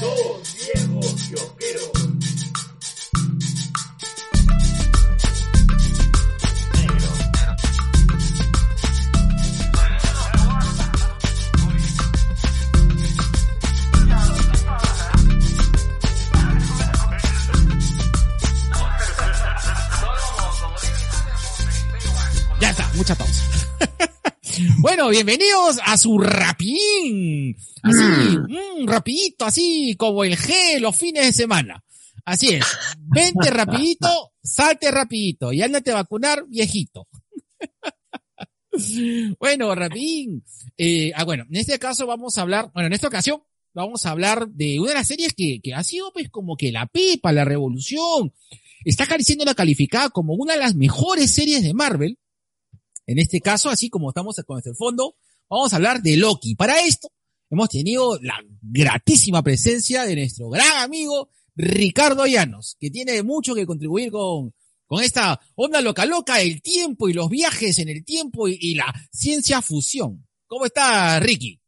Dos viejos kiosqueros. Ya está, mucha pausa. bueno, bienvenidos a su rapidín. Así, mm, rapidito, así como el G los fines de semana. Así es. Vente rapidito, salte rapidito y ándate a vacunar viejito. bueno, rapidín. Eh, ah, bueno, en este caso vamos a hablar, bueno, en esta ocasión vamos a hablar de una de las series que, que ha sido pues como que la pipa, la revolución. Está siendo la calificada como una de las mejores series de Marvel. En este caso, así como estamos con este fondo, vamos a hablar de Loki. Para esto, hemos tenido la gratísima presencia de nuestro gran amigo Ricardo Llanos, que tiene mucho que contribuir con, con esta onda loca loca, el tiempo y los viajes en el tiempo y, y la ciencia fusión. ¿Cómo está, Ricky?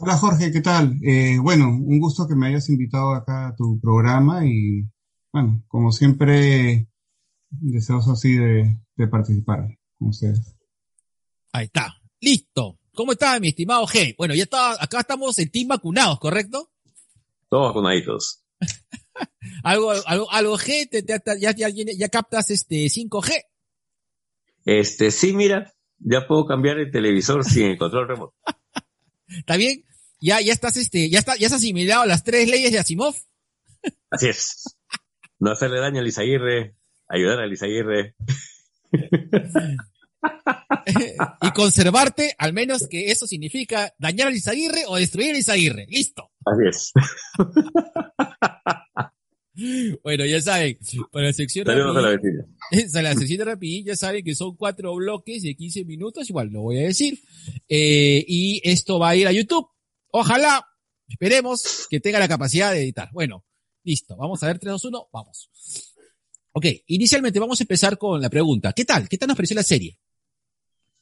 Hola Jorge, ¿qué tal? Eh, bueno, un gusto que me hayas invitado acá a tu programa y, bueno, como siempre, deseoso así de, de participar con ustedes. Ahí está. Listo. ¿Cómo está, mi estimado G? Bueno, ya está, acá estamos en team vacunados, ¿correcto? Todos vacunaditos. algo, algo, algo G, te, te, ya, ya, ya captas este 5G. Este, sí, mira, ya puedo cambiar el televisor sin el control remoto. ¿Está bien? Ya, ya estás, este, ya está, ya has asimilado las tres leyes de Asimov. Así es. No hacerle daño a Lizaguirre, ayudar a Lizaguirre. y conservarte, al menos que eso significa dañar a Lizaguirre o destruir a Lizaguirre. Listo. Así es. Bueno, ya saben, para la sección Saludos a la la sección de rapidín, ya saben que son cuatro bloques de 15 minutos, igual lo voy a decir. Eh, y esto va a ir a YouTube. Ojalá, esperemos que tenga la capacidad de editar. Bueno, listo. Vamos a ver 3, 2, 1, vamos. Ok, inicialmente vamos a empezar con la pregunta. ¿Qué tal? ¿Qué tal nos pareció la serie?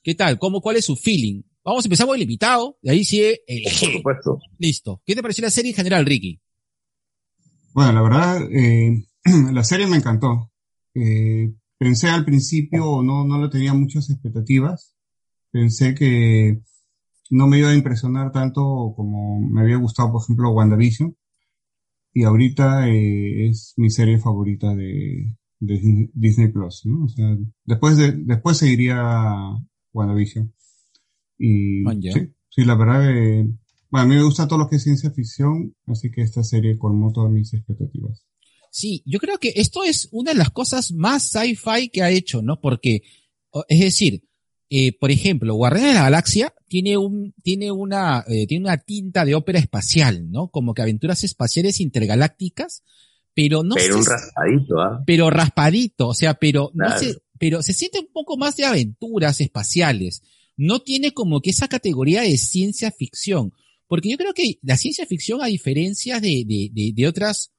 ¿Qué tal? ¿Cómo, cuál es su feeling? Vamos a empezar con el invitado, de ahí sigue el Por supuesto. Listo. ¿Qué te pareció la serie en general, Ricky? Bueno, la verdad, eh, la serie me encantó. Eh, pensé al principio, no, no le tenía muchas expectativas. Pensé que no me iba a impresionar tanto como me había gustado, por ejemplo, WandaVision. Y ahorita eh, es mi serie favorita de, de Disney Plus, ¿no? O sea, después de, después seguiría WandaVision. Y sí, sí, la verdad, eh, bueno, a mí me gusta todo lo que es ciencia ficción, así que esta serie colmó todas mis expectativas. Sí, yo creo que esto es una de las cosas más sci-fi que ha hecho, ¿no? Porque, es decir, eh, por ejemplo, Guardianes de la Galaxia tiene un, tiene una, eh, tiene una tinta de ópera espacial, ¿no? Como que aventuras espaciales intergalácticas, pero no Pero sé un si- raspadito, ¿ah? pero raspadito, o sea, pero no Claro. sé, pero se siente un poco más de aventuras espaciales. No tiene como que esa categoría de ciencia ficción. Porque yo creo que la ciencia ficción, a diferencia de, de, de, de otras,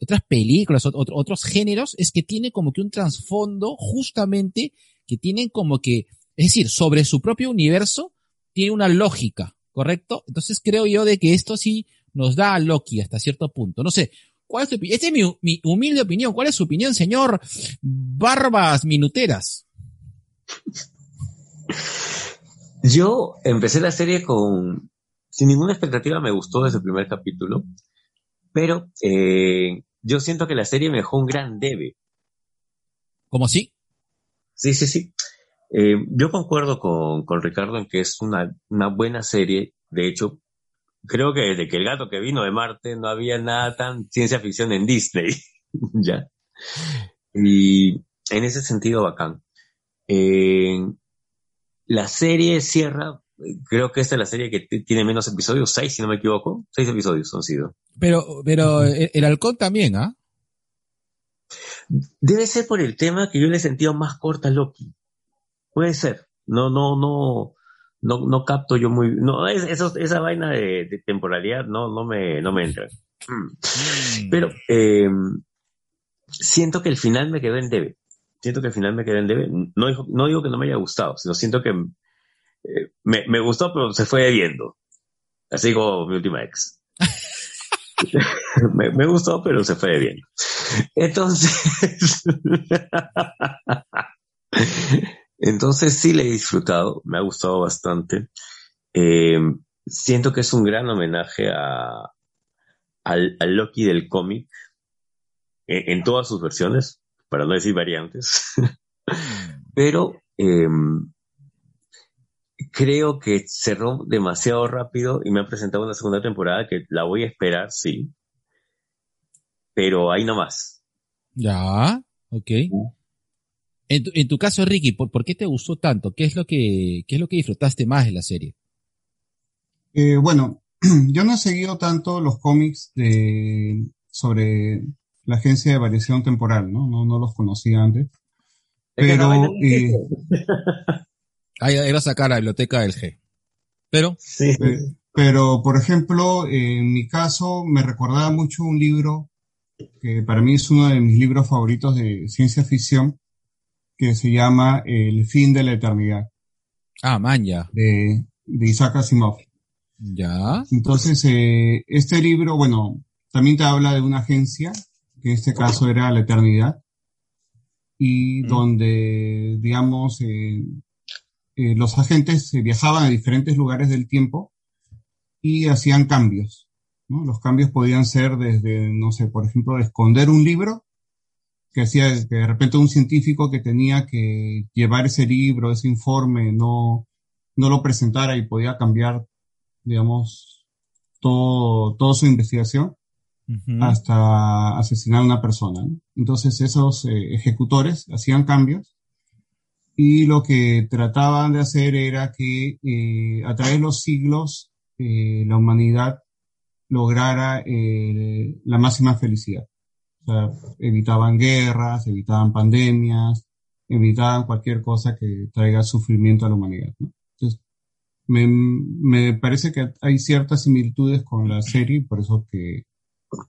otras películas, ot- otro- otros géneros, es que tiene como que un trasfondo justamente que tienen como que, es decir, sobre su propio universo, tiene una lógica, ¿correcto? Entonces creo yo de que esto sí nos da a Loki hasta cierto punto. No sé, ¿Cuál es tu opinión? Esta es mi, mi humilde opinión. ¿Cuál es su opinión, señor Barbas Minuteras? Yo empecé la serie con, sin ninguna expectativa, me gustó desde el primer capítulo, pero eh, yo siento que la serie me dejó un gran debe. ¿Cómo sí? Sí, sí, sí. Eh, yo concuerdo con, con Ricardo en que es una, una buena serie. De hecho, creo que desde que el gato que vino de Marte no había nada tan ciencia ficción en Disney. ya. Y en ese sentido, bacán. Eh, la serie cierra, creo que esta es la serie que tiene menos episodios, seis si no me equivoco. Seis episodios han sido. Pero, pero el, el halcón también, ¿ah? Debe ser por el tema que yo le he sentido más corta a Loki. Puede ser. No, no, no, no, no capto yo muy, no, es- eso- esa vaina de, de temporalidad no, no me, no me entra. Mm. Pero, eh, siento que el final me quedó en debe. Siento que el final me quedó en debe. No, dijo- no digo que no me haya gustado, sino siento que eh, me, me gustó, pero se fue viendo. Así como mi última ex. me, me, gustó, pero se fue bien. Entonces, entonces sí le he disfrutado, me ha gustado bastante. Eh, siento que es un gran homenaje a, al, al Loki del cómic en, en, todas sus versiones, para no decir variantes. pero eh, creo que cerró demasiado rápido y me han presentado una segunda temporada que la voy a esperar, sí. Pero ahí nomás. Ya, ok. En tu, en tu caso, Ricky, ¿por, ¿por, qué te gustó tanto? ¿Qué es lo que, qué es lo que disfrutaste más de la serie? Eh, bueno, yo no he seguido tanto los cómics de, sobre la agencia de variación temporal, ¿no? No, no los conocía antes. Pero, eh, Ahí iba a sacar la biblioteca del G. Pero. Sí. Eh, pero, por ejemplo, en mi caso, me recordaba mucho un libro que para mí es uno de mis libros favoritos de ciencia ficción, que se llama El fin de la eternidad. Ah, man, ya. De, de Isaac Asimov. Ya. Entonces, eh, este libro, bueno, también te habla de una agencia, que en este caso era la eternidad, y mm. donde, digamos, eh, eh, los agentes viajaban a diferentes lugares del tiempo y hacían cambios. ¿no? Los cambios podían ser desde, no sé, por ejemplo, esconder un libro, que hacía que de repente un científico que tenía que llevar ese libro, ese informe, no, no lo presentara y podía cambiar, digamos, todo, toda su investigación uh -huh. hasta asesinar a una persona. ¿no? Entonces esos eh, ejecutores hacían cambios y lo que trataban de hacer era que eh, a través de los siglos eh, la humanidad lograra eh, la máxima felicidad. O sea, evitaban guerras, evitaban pandemias, evitaban cualquier cosa que traiga sufrimiento a la humanidad. ¿no? Entonces, me, me parece que hay ciertas similitudes con la serie, por eso que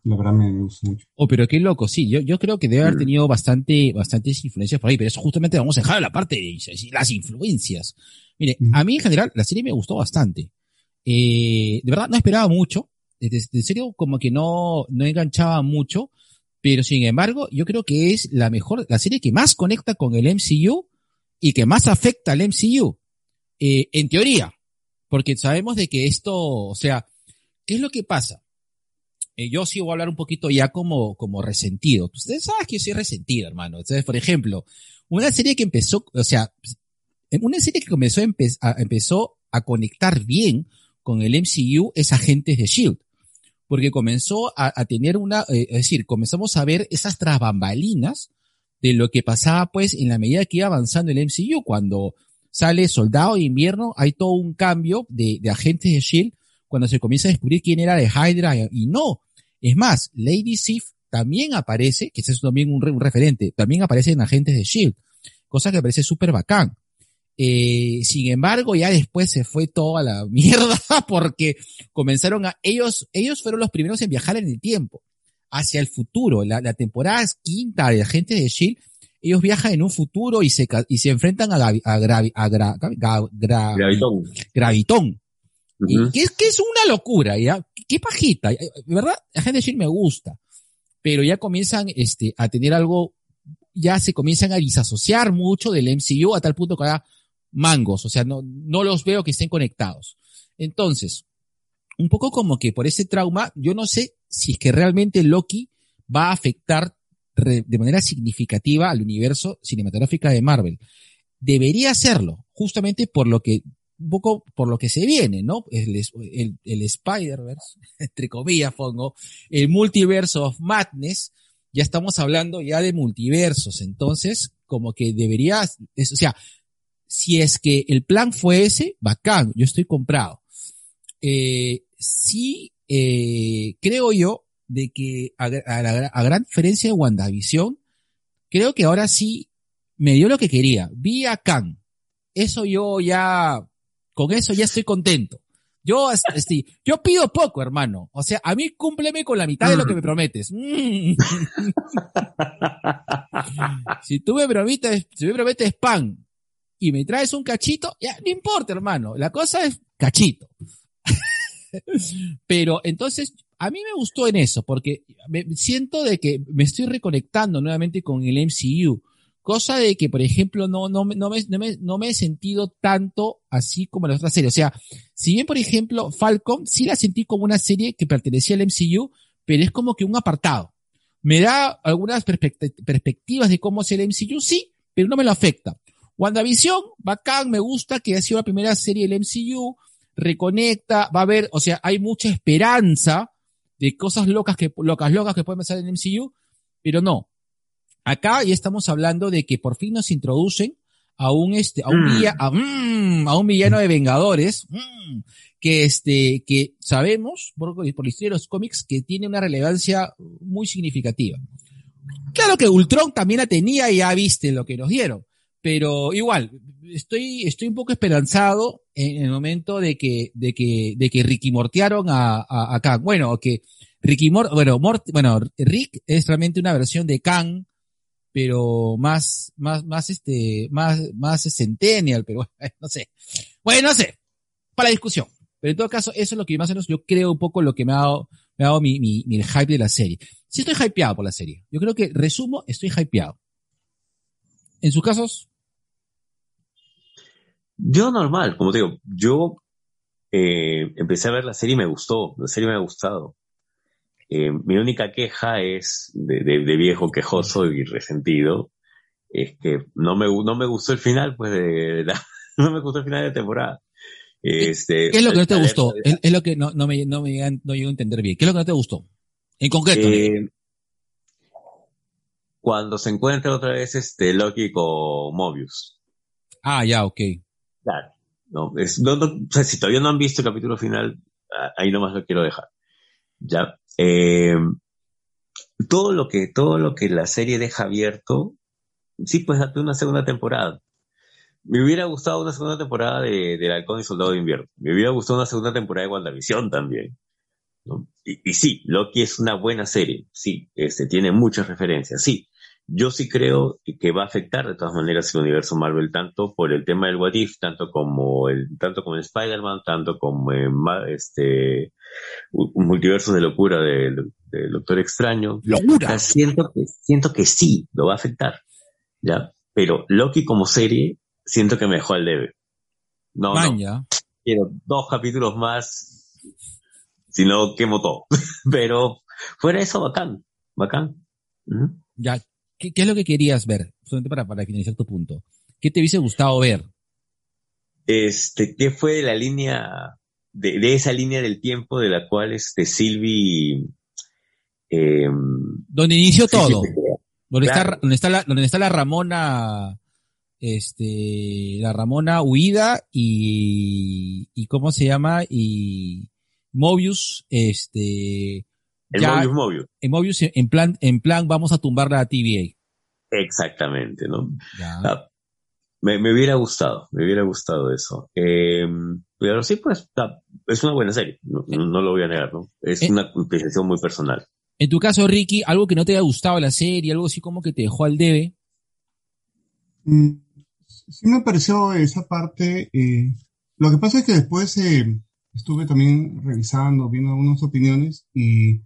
la verdad me, me gusta mucho. Oh, pero qué loco, sí, yo, yo creo que debe haber tenido bastante, bastantes influencias por ahí, pero eso justamente vamos a dejar la parte de las influencias. Mire, uh -huh. a mí en general la serie me gustó bastante. Eh, de verdad no esperaba mucho, de, de, serio como que no, no enganchaba mucho, pero sin embargo yo creo que es la mejor, la serie que más conecta con el MCU y que más afecta al MCU, eh, en teoría, porque sabemos de que esto, o sea, ¿qué es lo que pasa? eh, yo sí voy a hablar un poquito ya como, como resentido. Ustedes saben que yo soy resentido, hermano. Entonces, por ejemplo, una serie que empezó, o sea, una serie que comenzó a, empe a, empezó a conectar bien con el MCU es Agentes de Shield. Porque comenzó a, tener una, eh, es decir, comenzamos a ver esas trabambalinas de lo que pasaba pues en la medida que iba avanzando el MCU. Cuando sale Soldado de Invierno, hay todo un cambio de, de Agentes de Shield cuando se comienza a descubrir quién era de Hydra y no. Es más, Lady Sif también aparece, que es también un, un, referente, también aparece en Agentes de Shield, cosa que parece súper bacán. Eh, sin embargo, ya después se fue toda la mierda porque comenzaron a, ellos, ellos fueron los primeros en viajar en el tiempo, hacia el futuro. La, la temporada quinta de Agentes de Shield, ellos viajan en un futuro y se, y se enfrentan a, a, a, gra, a gra, gra, Gravitón. Gravitón y que es, que es una locura, ¿ya? Qué pajita, ¿verdad? La gente de me gusta. Pero ya comienzan, este, a tener algo, ya se comienzan a disasociar mucho del MCU a tal punto que ahora mangos, o sea, no, no los veo que estén conectados. Entonces, un poco como que por ese trauma, yo no sé si es que realmente Loki va a afectar de manera significativa al universo cinematográfico de Marvel. Debería hacerlo, justamente por lo que un poco por lo que se viene, ¿no? El, el, el Spider-Verse, entre comillas pongo, el Multiverse of Madness, ya estamos hablando ya de multiversos, entonces como que deberías, es, o sea, si es que el plan fue ese, bacán, yo estoy comprado. Eh, sí, eh, creo yo de que a, a, la, a gran diferencia de WandaVision, creo que ahora sí me dio lo que quería. Vi a Khan. Eso yo ya con eso ya estoy contento. Yo, yo pido poco, hermano. O sea, a mí cúmpleme con la mitad de lo que me prometes. Mm. si tú me prometes, si me prometes pan y me traes un cachito, ya, no importa, hermano. La cosa es cachito. Pero entonces, a mí me gustó en eso, porque me, siento de que me estoy reconectando nuevamente con el MCU. Cosa de que, por ejemplo, no, no, no, me, no, me, no me he sentido tanto así como en las otras series. O sea, si bien, por ejemplo, Falcon sí la sentí como una serie que pertenecía al MCU, pero es como que un apartado. Me da algunas perspectivas de cómo es el MCU, sí, pero no me lo afecta. WandaVision, bacán, me gusta que ha sido la primera serie del MCU, reconecta, va a haber, o sea, hay mucha esperanza de cosas locas que, locas, locas que pueden pasar en el MCU, pero no. Acá ya estamos hablando de que por fin nos introducen a un este, a un, mm. a, mm, a, un villano de Vengadores, mm, que este, que sabemos por, por la historia de los cómics que tiene una relevancia muy significativa. Claro que Ultron también la tenía y ya viste lo que nos dieron, pero igual, estoy, estoy un poco esperanzado en el momento de que, de que, de que Ricky mortearon a, a, a Kang. Bueno, que Ricky Mort, bueno, Mort, bueno, Rick es realmente una versión de Kang, pero más, más, más este, más, más centennial, pero bueno, no sé. Bueno, no sé. Para la discusión. Pero en todo caso, eso es lo que más o menos yo creo un poco lo que me ha dado, me ha dado mi, mi, mi hype de la serie. Sí estoy hypeado por la serie. Yo creo que, resumo, estoy hypeado. En sus casos, yo normal, como te digo, yo eh, empecé a ver la serie y me gustó, la serie me ha gustado. Eh, mi única queja es de, viejo quejoso y resentido, es que no me, no me gustó el final, pues, de, no me gustó el final de temporada. Este, ¿Qué es lo que no te gustó? Es, lo que no, no me, no me no llego a entender bien. ¿Qué es lo que no te gustó? En concreto. Eh, cuando se encuentra otra vez este Loki con Mobius. Ah, ya, ok. Claro. No, es, no, o sea, si todavía no han visto el capítulo final, ahí nomás lo quiero dejar. Ya. Eh, todo lo que, todo lo que la serie deja abierto, sí, pues date una segunda temporada. Me hubiera gustado una segunda temporada de, de Halcón y Soldado de Invierno. Me hubiera gustado una segunda temporada de WandaVision también. Y, y, sí, Loki es una buena serie. Sí, este, tiene muchas referencias. Sí, yo sí creo que va a afectar de todas maneras el universo Marvel, tanto por el tema del What If, tanto como el, tanto como Spider-Man, tanto como en este, multiverso de locura del, Doctor Extraño. ¡Locura! siento que, siento que sí, lo va a afectar. ¿Ya? Pero Loki como serie, siento que me dejó al debe. No, no. Quiero dos capítulos más, si no quemo todo. Pero fuera eso, bacán. Bacán. Ya, ¿Qué, es lo que querías ver? Solamente para, para finalizar tu punto. ¿Qué te hubiese gustado ver? Este, ¿qué fue la línea, de, de esa línea del tiempo de la cual este Silvi, eh, donde inició todo. Donde está, donde está la, donde está la Ramona, este, la Ramona huida y, y cómo se llama, y Mobius, este, el Mobius Mobius. En Mobius, en plan, en plan, vamos a tumbar la TVA. Exactamente, ¿no? Ah, me, me, hubiera gustado, me hubiera gustado eso. Eh, pero sí, pues, es una buena serie, no, lo voy a negar, ¿no? Es eh, una apreciación muy personal. En tu caso, Ricky, algo que no te haya gustado la serie, algo así como que te dejó al debe. Mm, sí me pareció esa parte. Eh, lo que pasa es que después eh, estuve también revisando, viendo algunas opiniones y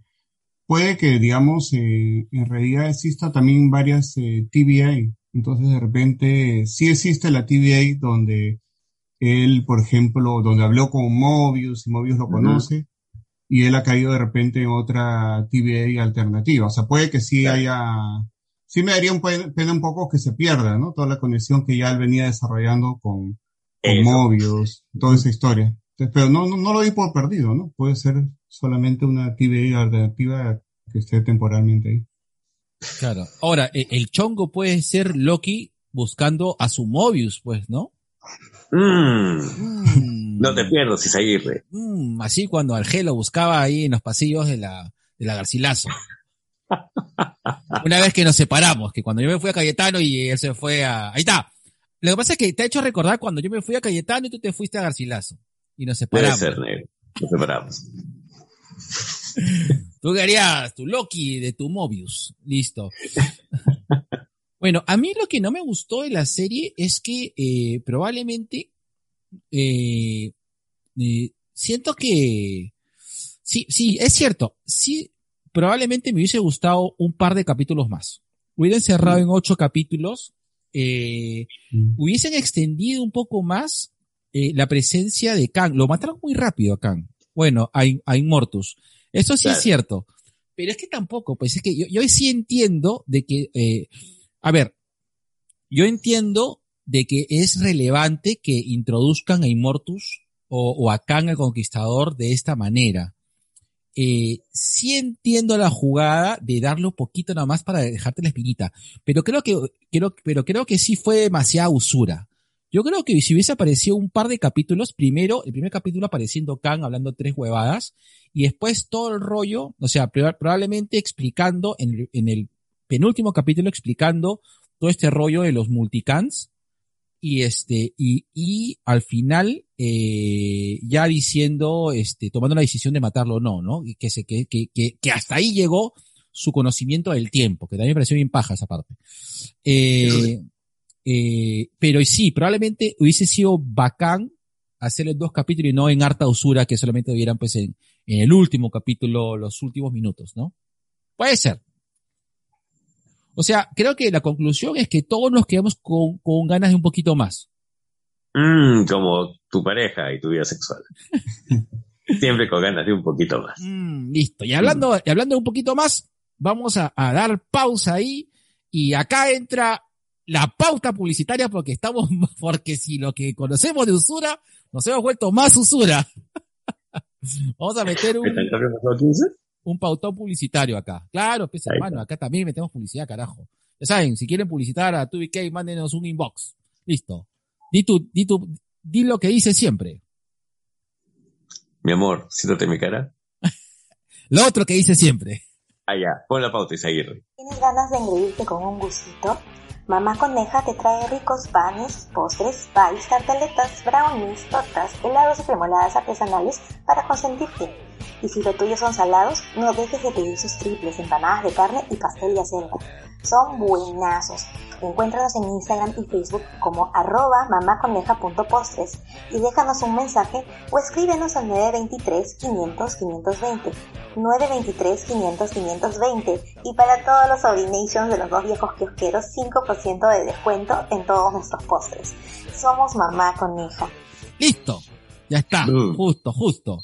puede que, digamos, eh, en realidad exista también varias eh. Entonces, de repente, sí existe la TVA donde él, por ejemplo, donde habló con Mobius y Mobius lo conoce, y él ha caído de repente en otra TVA alternativa. O sea, puede que sí haya, sí me daría un pena un poco que se pierda, ¿no? Toda la conexión que ya él venía desarrollando con, con Mobius, toda esa historia. pero no, no, no lo di por perdido, ¿no? Puede ser solamente una TVA alternativa que esté temporalmente ahí. Claro. Ahora, e, el chongo puede ser Loki buscando a su Mobius, pues, ¿no? Mm. Mm. No te pierdas, Isaguirre. Mm, así cuando Argelo buscaba ahí en los pasillos de la, de la Garcilaso. Una vez que nos separamos, que cuando yo me fui a Cayetano y él se fue a... Ahí está. Lo que pasa es que te ha hecho recordar cuando yo me fui a Cayetano y tú te fuiste a Garcilaso. Y nos separamos. Puede ser, negro. Nos separamos. Tú querías tu Loki de tu Mobius. Listo. bueno, a mí lo que no me gustó de la serie es que eh, probablemente eh, eh, siento que Sí, sí, es cierto. Sí, probablemente me hubiese gustado un par de capítulos más. Hubieran cerrado en ocho capítulos, Mm. hubiesen extendido un poco más la presencia de Kang. Lo mataron muy rápido a Kang. Bueno, a, a. Eso sí Claro. es cierto. Pero es que tampoco, pues es que yo, yo sí entiendo de que, eh, a ver, yo entiendo de que es relevante que introduzcan a Immortus o, o a Kang el Conquistador de esta manera. Eh, sí entiendo la jugada de darle un poquito nada más para dejarte la espinita, pero creo que, creo, pero creo que sí fue demasiada usura. Yo creo que si hubiese aparecido un par de capítulos, primero, el primer capítulo apareciendo Kang hablando tres huevadas, y después todo el rollo, o sea, proba- probablemente explicando en, el- en el penúltimo capítulo explicando todo este rollo de los multicans, y este, y, y al final, eh, ya diciendo, este, tomando la decisión de matarlo o no, ¿no? Y que se, que, que, que hasta ahí llegó su conocimiento del tiempo, que también me pareció bien paja esa parte. Eh, eh, pero sí, probablemente hubiese sido bacán hacerle dos capítulos y no en harta usura que solamente vieran pues en, en el último capítulo, los últimos minutos, ¿no? Puede ser. O sea, creo que la conclusión es que todos nos quedamos con, con ganas de un poquito más. Mm, como tu pareja y tu vida sexual. Siempre con ganas de un poquito más. Mm, listo. Y hablando, y hablando un poquito más, vamos a, a dar pausa ahí. Y acá entra la pauta publicitaria porque estamos, porque si lo que conocemos de usura, nos hemos vuelto más usura. Vamos a meter ¿Qué un, tal cambio pasó 15? un pautón publicitario acá. Claro, pues hermano, acá también metemos publicidad, carajo. Ya saben, si quieren publicitar a 2BK, mándenos un inbox. Listo. Di tu, di tu, di lo que dice siempre. Mi amor, siéntate en mi cara. Lo otro que dice siempre. Allá, pon la pauta y seguir. ¿Tienes ganas de engreírte con un gustito? Mamá Coneja te trae ricos panes, postres, pies, tartaletas, brownies, tortas, helados y cremoladas artesanales para consentirte. Y si lo tuyo son salados, no dejes de pedir sus triples, empanadas de carne y pastel de acelga. Son buenazos. Encuéntranos en Instagram y Facebook como arroba mamaconeja.postres y déjanos un mensaje o escríbenos al 923 500 520. 923 500 520 y para todos los Sobrinations de los dos viejos kiosqueros 5% de descuento en todos nuestros postres. Somos Mamá Coneja. Listo. Ya está. Mm. Justo, justo.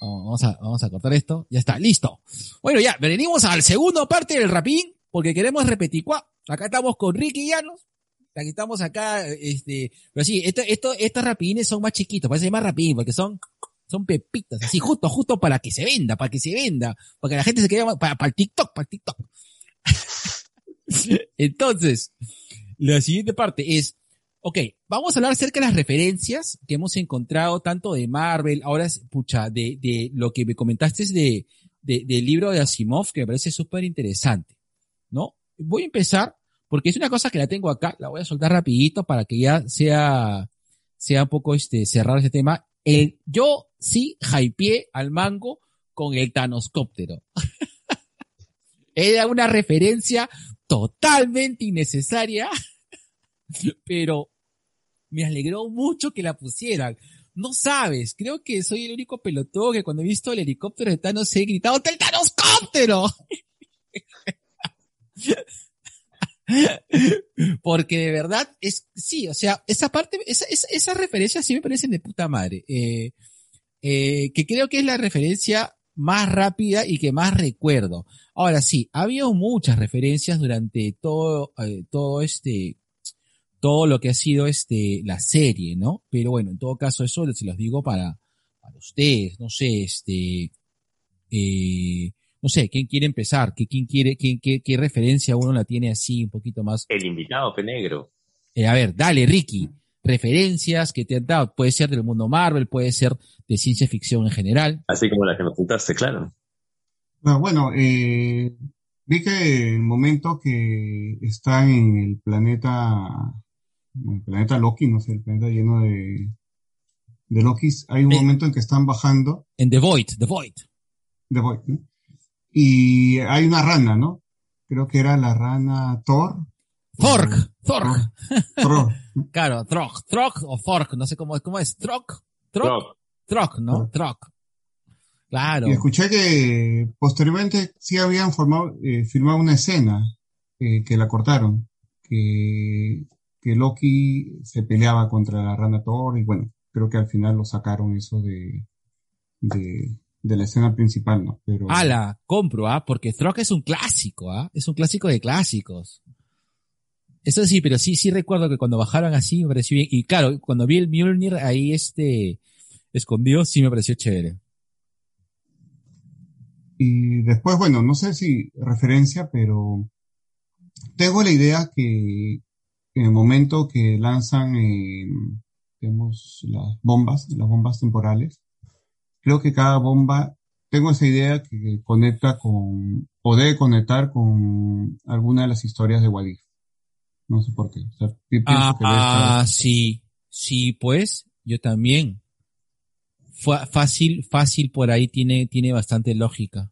Oh, Vamos a, vamos a cortar esto. Ya está, listo. Bueno, ya, venimos al segundo parte del rapín, porque queremos repetir. Acá estamos con Ricky Llanos. Aquí estamos acá, este, pero sí, esto, esto, estos rapines son más chiquitos, parece más rapín, porque son, son pepitas, así, justo, justo para que se venda, para que se venda, para que la gente se quede, para, para el TikTok, para el TikTok. Entonces, la siguiente parte es, ok, vamos a hablar acerca de las referencias que hemos encontrado tanto de Marvel, ahora es, pucha, de, de lo que me comentaste de, de, del libro de Asimov, que me parece súper interesante, ¿no? Voy a empezar, porque es una cosa que la tengo acá, la voy a soltar rapidito para que ya sea, sea un poco este, cerrar ese tema. El, yo sí hypeé al mango con el Thanoscóptero. Era una referencia totalmente innecesaria, pero me alegró mucho que la pusieran. No sabes, creo que soy el único pelotudo que cuando he visto el helicóptero de Thanos he gritado ¡El Thanoscóptero! Porque de verdad es, sí, o sea, esa parte, esa, esa, esas referencias sí me parecen de puta madre. Eh, eh, que creo que es la referencia más rápida y que más recuerdo. Ahora sí, ha habido muchas referencias durante todo, eh, todo este, todo lo que ha sido este, la serie, ¿no? Pero bueno, en todo caso eso se los digo para, para ustedes, no sé, este, eh, no sé, ¿quién quiere empezar? ¿Qué, ¿Quién quiere, quién, qué, qué referencia uno la tiene así un poquito más? El invitado, Penegro. Eh, a ver, dale, Ricky. Referencias que te han dado. Puede ser del mundo Marvel, puede ser de ciencia ficción en general. Así como la que nos juntaste, claro. Bueno, eh, vi que el momento que están en el planeta, el planeta Loki, no sé, el planeta lleno de, de Lokis, hay un Eh. momento en que están bajando En The Void, The Void. de Void, ¿no? Y hay una rana, ¿no? Creo que era la rana Thor. Thork, O- Thork. Thor. Claro, Thork, Thork o Thork, no sé cómo, cómo es. Thork, Thork, Rock. Thork, ¿no? Thork. Claro. Y escuché que posteriormente sí habían formado, eh, filmado una escena eh, que la cortaron, que, que Loki se peleaba contra la rana Thor y bueno, creo que al final lo sacaron eso de, de, de la escena principal, ¿no? Pero, Ala, compro, ¿ah? Porque Throck es un clásico, ¿ah? Es un clásico de clásicos. Eso sí, pero sí, sí recuerdo que cuando bajaron así me pareció bien. Y claro, cuando vi el Mjolnir ahí este, escondido, sí me pareció chévere. Y después, bueno, no sé si referencia, pero tengo la idea que en el momento que lanzan, eh, digamos, las bombas, las bombas temporales, creo que cada bomba, tengo esa idea que conecta con, o debe conectar con alguna de las historias de Wadif. No sé por qué. O sea, Ah, que ah, sí, sí, pues, yo también. Fue fácil, fácil por ahí tiene, tiene bastante lógica.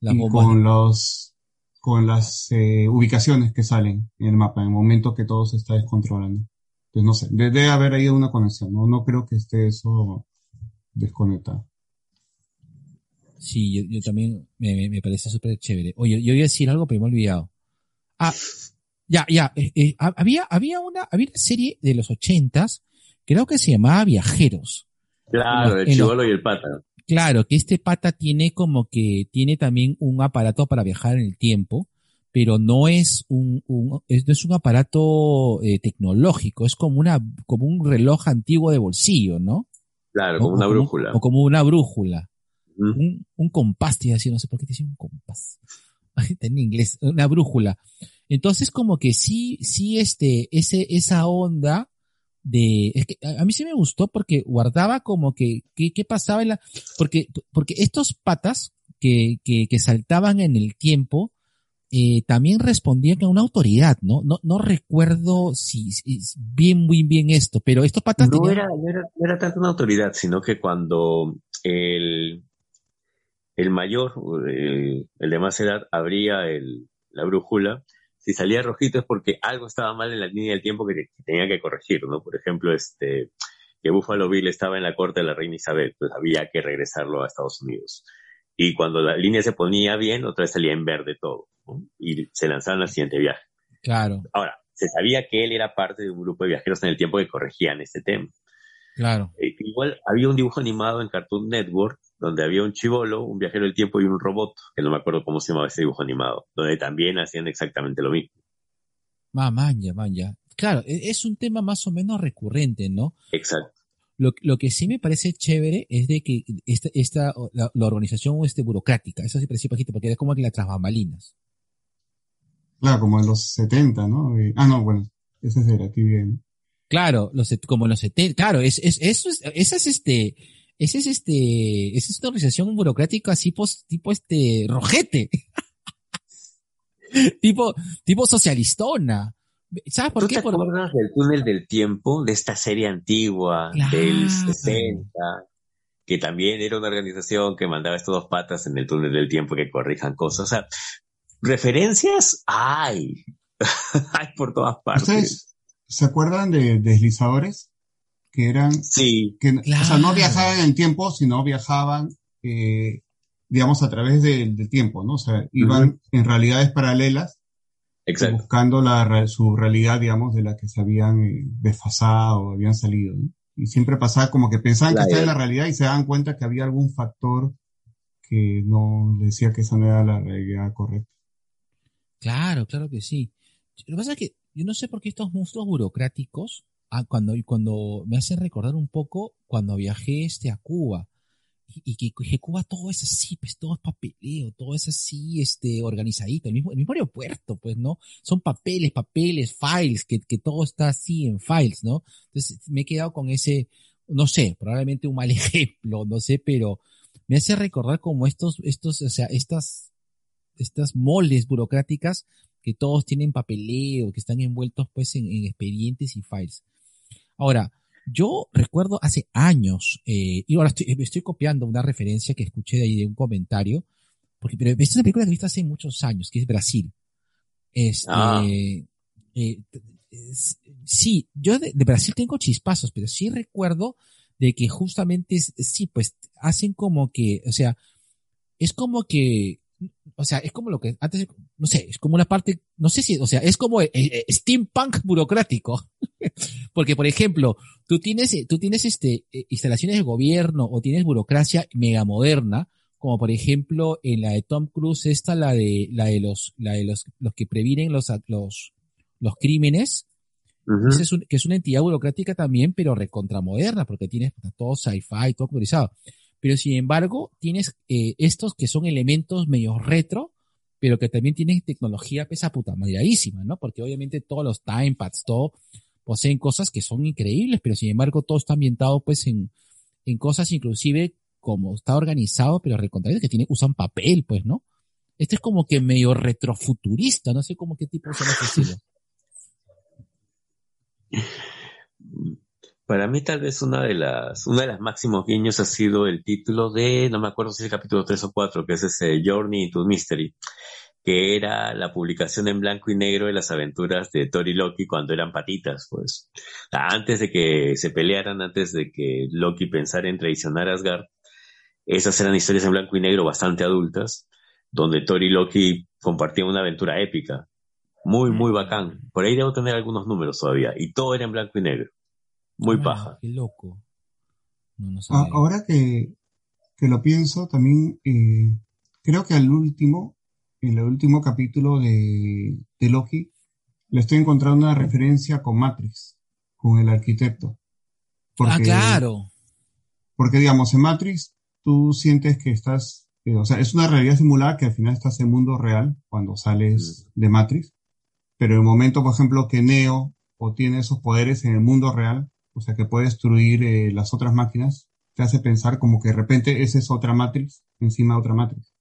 La y bomba. con los, con las eh, ubicaciones que salen en el mapa, en el momento que todo se está descontrolando. Pues no sé, de- debe haber ahí una conexión, ¿no? No creo que esté eso desconectado. Sí, yo, yo también me, me, me parece súper chévere. Oye, yo iba a decir algo, pero me he olvidado. Ah, ya, ya, eh, eh, ha- había, había una, había una serie de los ochentas, creo que se llamaba Viajeros. Claro, En el lo- chivolo y el pata. Claro, que este pata tiene como que, tiene también un aparato para viajar en el tiempo, pero no es un, un es, no es un aparato eh, tecnológico, es como una, como un reloj antiguo de bolsillo, ¿no? Claro, como una brújula. O como una brújula. Un, un compás, te iba a decir, no sé por qué te decía un compás. En inglés, una brújula. Entonces, como que sí, sí, este, ese, esa onda de, es que a, mí sí me gustó porque guardaba como que, qué, qué pasaba en la, porque, porque estos patas que, que, que saltaban en el tiempo, eh, también respondían a una autoridad, ¿no? No, no recuerdo si, si- bien, muy bien esto, pero estos patas No tenían- era, no, era, no era tanto una autoridad, sino que cuando el, el mayor, el, el de más edad, abría el, la brújula, si salía rojito es porque algo estaba mal en la línea del tiempo que, que tenía que corregir, ¿no? Por ejemplo, este, que Buffalo Bill estaba en la corte de la reina Isabel, pues había que regresarlo a Estados Unidos. Y cuando la línea se ponía bien, otra vez salía en verde todo, ¿no? Y se lanzaron al siguiente viaje. Claro, Ahora, se sabía que él era parte de un grupo de viajeros en el tiempo que corregían este tema. claro. Eh, igual había un dibujo animado en Cartoon Network donde había un chivolo, un viajero del tiempo y un robot, que no me acuerdo cómo se llamaba ese dibujo animado, donde también hacían exactamente lo mismo. Ma, man, ya, man, ya. Claro, e- es un tema más o menos recurrente, ¿no? Exacto. Lo, lo que sí me parece chévere es de que esta, esta la, la organización este, burocrática, eso sí parece porque era como que las tras bambalinas. Claro, como en los 70, ¿no? Ah, no, bueno, ese la TV, ¿no? Claro, los, como los 70, claro, es, es, eso es, esa es este, esa es este, esa es una organización burocrática así, pos- tipo este, rojete. tipo, tipo socialistona. ¿Sabes por ¿Tú qué? te Por- acuerdas del túnel del tiempo, de esta serie antigua del Claro. 60, que también era una organización que mandaba estos dos patas en el túnel del tiempo que corrijan cosas? O sea, referencias hay. hay por todas partes. ¿Ustedes se acuerdan de deslizadores? Que eran, Sí, que, o sea, no viajaban en el tiempo, sino viajaban, eh, digamos, a través del, tiempo, ¿no? O sea, iban en realidades paralelas, exacto. buscando la, re- su realidad, digamos, de la que se habían eh, desfasado habían salido, ¿no? Y siempre pasaba como que pensaban que estaba en la realidad y se daban cuenta que había algún factor que no decía que esa no era la realidad correcta. Claro, claro que sí. Lo que pasa es que yo no sé por qué estos monstruos burocráticos, ah, cuando, cuando me hacen recordar un poco cuando viajé este a Cuba, y, y que, que Cuba todo es así, pues todo es papeleo, todo es así, este, organizadito, el mismo, el mismo aeropuerto, pues, ¿no? Son papeles, papeles, files, que, que todo está así en files, ¿no? Entonces me he quedado con ese, no sé, probablemente un mal ejemplo, no sé, pero me hace recordar como estos, estos, o sea, estas, estas moldes burocráticas que todos tienen papeleo, que están envueltos pues en, en expedientes y files. Ahora, yo recuerdo hace años, eh, y ahora estoy, me estoy copiando una referencia que escuché de ahí de un comentario, porque pero esta es una película que he visto hace muchos años, que es Brasil. Este, Ah. eh, es- sí, yo de, de Brasil tengo chispazos, pero sí recuerdo de que justamente sí, pues hacen como que, o sea, es como que, o sea, es como lo que antes, no sé, es como una parte, no sé si, o sea, es como steampunk burocrático. Porque, por ejemplo, tú tienes, tú tienes este, eh, instalaciones de gobierno o tienes burocracia mega moderna, como por ejemplo en la de Tom Cruise, esta, la de, la de los, la de los, los que previenen los, los, los crímenes, esa es un- que es una entidad burocrática también, pero recontramoderna, porque tienes todo sci-fi, todo actualizado. Pero sin embargo, tienes eh, estos que son elementos medio retro, pero que también tienen tecnología pesa puta madreadísima, ¿no? Porque obviamente todos los timepads, todo, poseen cosas que son increíbles, pero sin embargo todo está ambientado pues en, en cosas inclusive como está organizado, pero recontra que tiene, usan papel, pues, ¿no? Este es como que medio retrofuturista, no sé cómo qué tipo son ese estilo. Para mí tal vez una de las, una de las máximos guiños ha sido el título de, no me acuerdo si es el capítulo 3 o 4, que es ese Journey into Mystery, que era la publicación en blanco y negro de las aventuras de Thor y Loki cuando eran patitas, pues. Antes de que se pelearan, antes de que Loki pensara en traicionar a Asgard, esas eran historias en blanco y negro bastante adultas, donde Thor y Loki compartían una aventura épica. Muy, muy bacán. Por ahí debo tener algunos números todavía. Y todo era en blanco y negro. Muy Ah, paja. Qué loco. No, no Ah, sabía. ahora que, que lo pienso, también eh, creo que al último, en el último capítulo de, de Loki, le estoy encontrando una referencia con Matrix, con el arquitecto. ah, claro. Porque, digamos, en Matrix tú sientes que estás, eh, o sea, es una realidad simulada que al final estás en mundo real cuando sales de Matrix. Pero en el momento, por ejemplo, que Neo obtiene esos poderes en el mundo real, o sea, que puede destruir eh, las otras máquinas, te hace pensar como que de repente esa es otra Matrix encima de otra Matrix.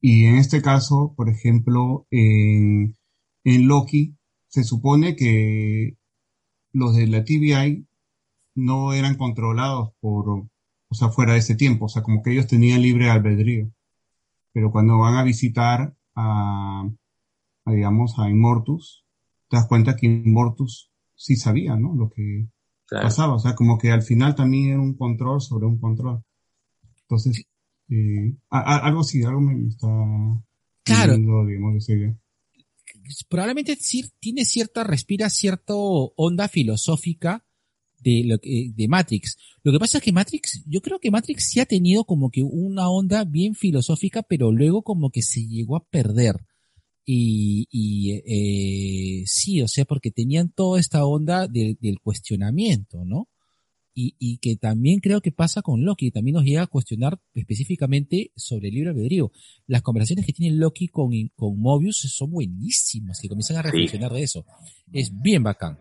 Y en este caso, por ejemplo, en, Loki, se supone que los de la TBI no eran controlados por, o sea, fuera de ese tiempo, o sea, como que ellos tenían libre albedrío. Pero cuando van a visitar a, a, digamos, a Immortus, te das cuenta que Immortus sí sabía, ¿no? Lo que Claro. pasaba, o sea, como que al final también era un control sobre un control. Entonces, eh, a- a- algo sí, algo me está Claro. digamos, esa idea. probablemente sí tiene cierta, respira cierta onda filosófica de, lo que, de Matrix. Lo que pasa es que Matrix, yo creo que Matrix sí ha tenido como que una onda bien filosófica, pero luego como que se llegó a perder. Y, y eh, sí, o sea, porque tenían toda esta onda de- del cuestionamiento, ¿no? Y, y que también creo que pasa con Loki, también nos llega a cuestionar específicamente sobre el libre albedrío. Las conversaciones que tiene Loki con, con Mobius son buenísimas, que comienzan a reflexionar de eso. Es bien bacán.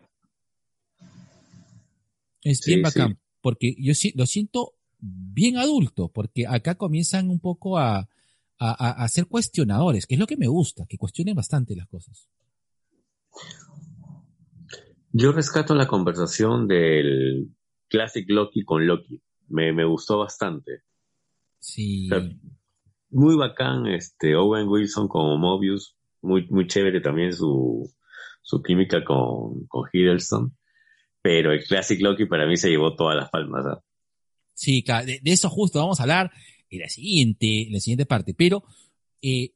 Es bien sí. bacán, porque yo lo siento bien adulto, porque acá comienzan un poco a, a, a, a ser cuestionadores, que es lo que me gusta, que cuestionen bastante las cosas. Yo rescato la conversación del Classic Loki con Loki. Me, me gustó bastante. Sí. O sea, muy bacán este Owen Wilson como Mobius. Muy, muy chévere también su, su química con, con Hiddleston. Pero el Classic Loki para mí se llevó todas las palmas. ¿ah? Sí, de eso justo vamos a hablar en la siguiente, en la siguiente parte, pero eh,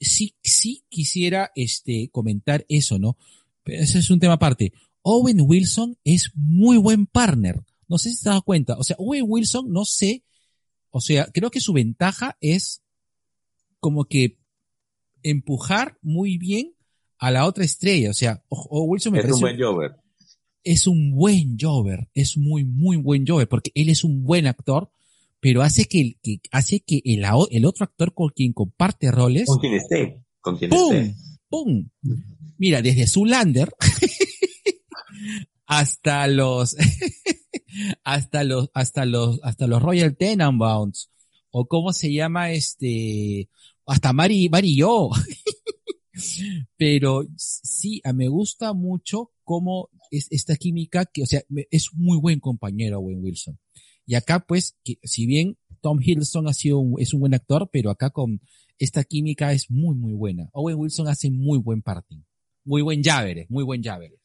sí, sí quisiera este, comentar eso, ¿no? Pero ese es un tema aparte. Owen Wilson es muy buen partner. No sé si te das cuenta. O sea, Owen Wilson, no sé. O sea, creo que su ventaja es como que empujar muy bien a la otra estrella. O sea, Owen Wilson me Es un buen Jover. es un buen Jover, es muy, muy buen Jover, porque él es un buen actor, pero hace que, el- que hace que el, el otro actor con quien comparte roles, Con quien esté. Con quien ¡pum! esté. ¡pum! Mira, desde Zulander hasta los, hasta los, hasta los, hasta los Royal Tenenbaums, o cómo se llama este, hasta Mari, Mari yo. Pero sí, me gusta mucho cómo es esta química que, o sea, es muy buen compañero Owen Wilson. Y acá, pues, que si bien Tom Hiddleston ha sido un- es un buen actor, pero acá con esta química es muy, muy buena. Owen Wilson hace muy buen parting. Muy buen llavere, muy buen llavere.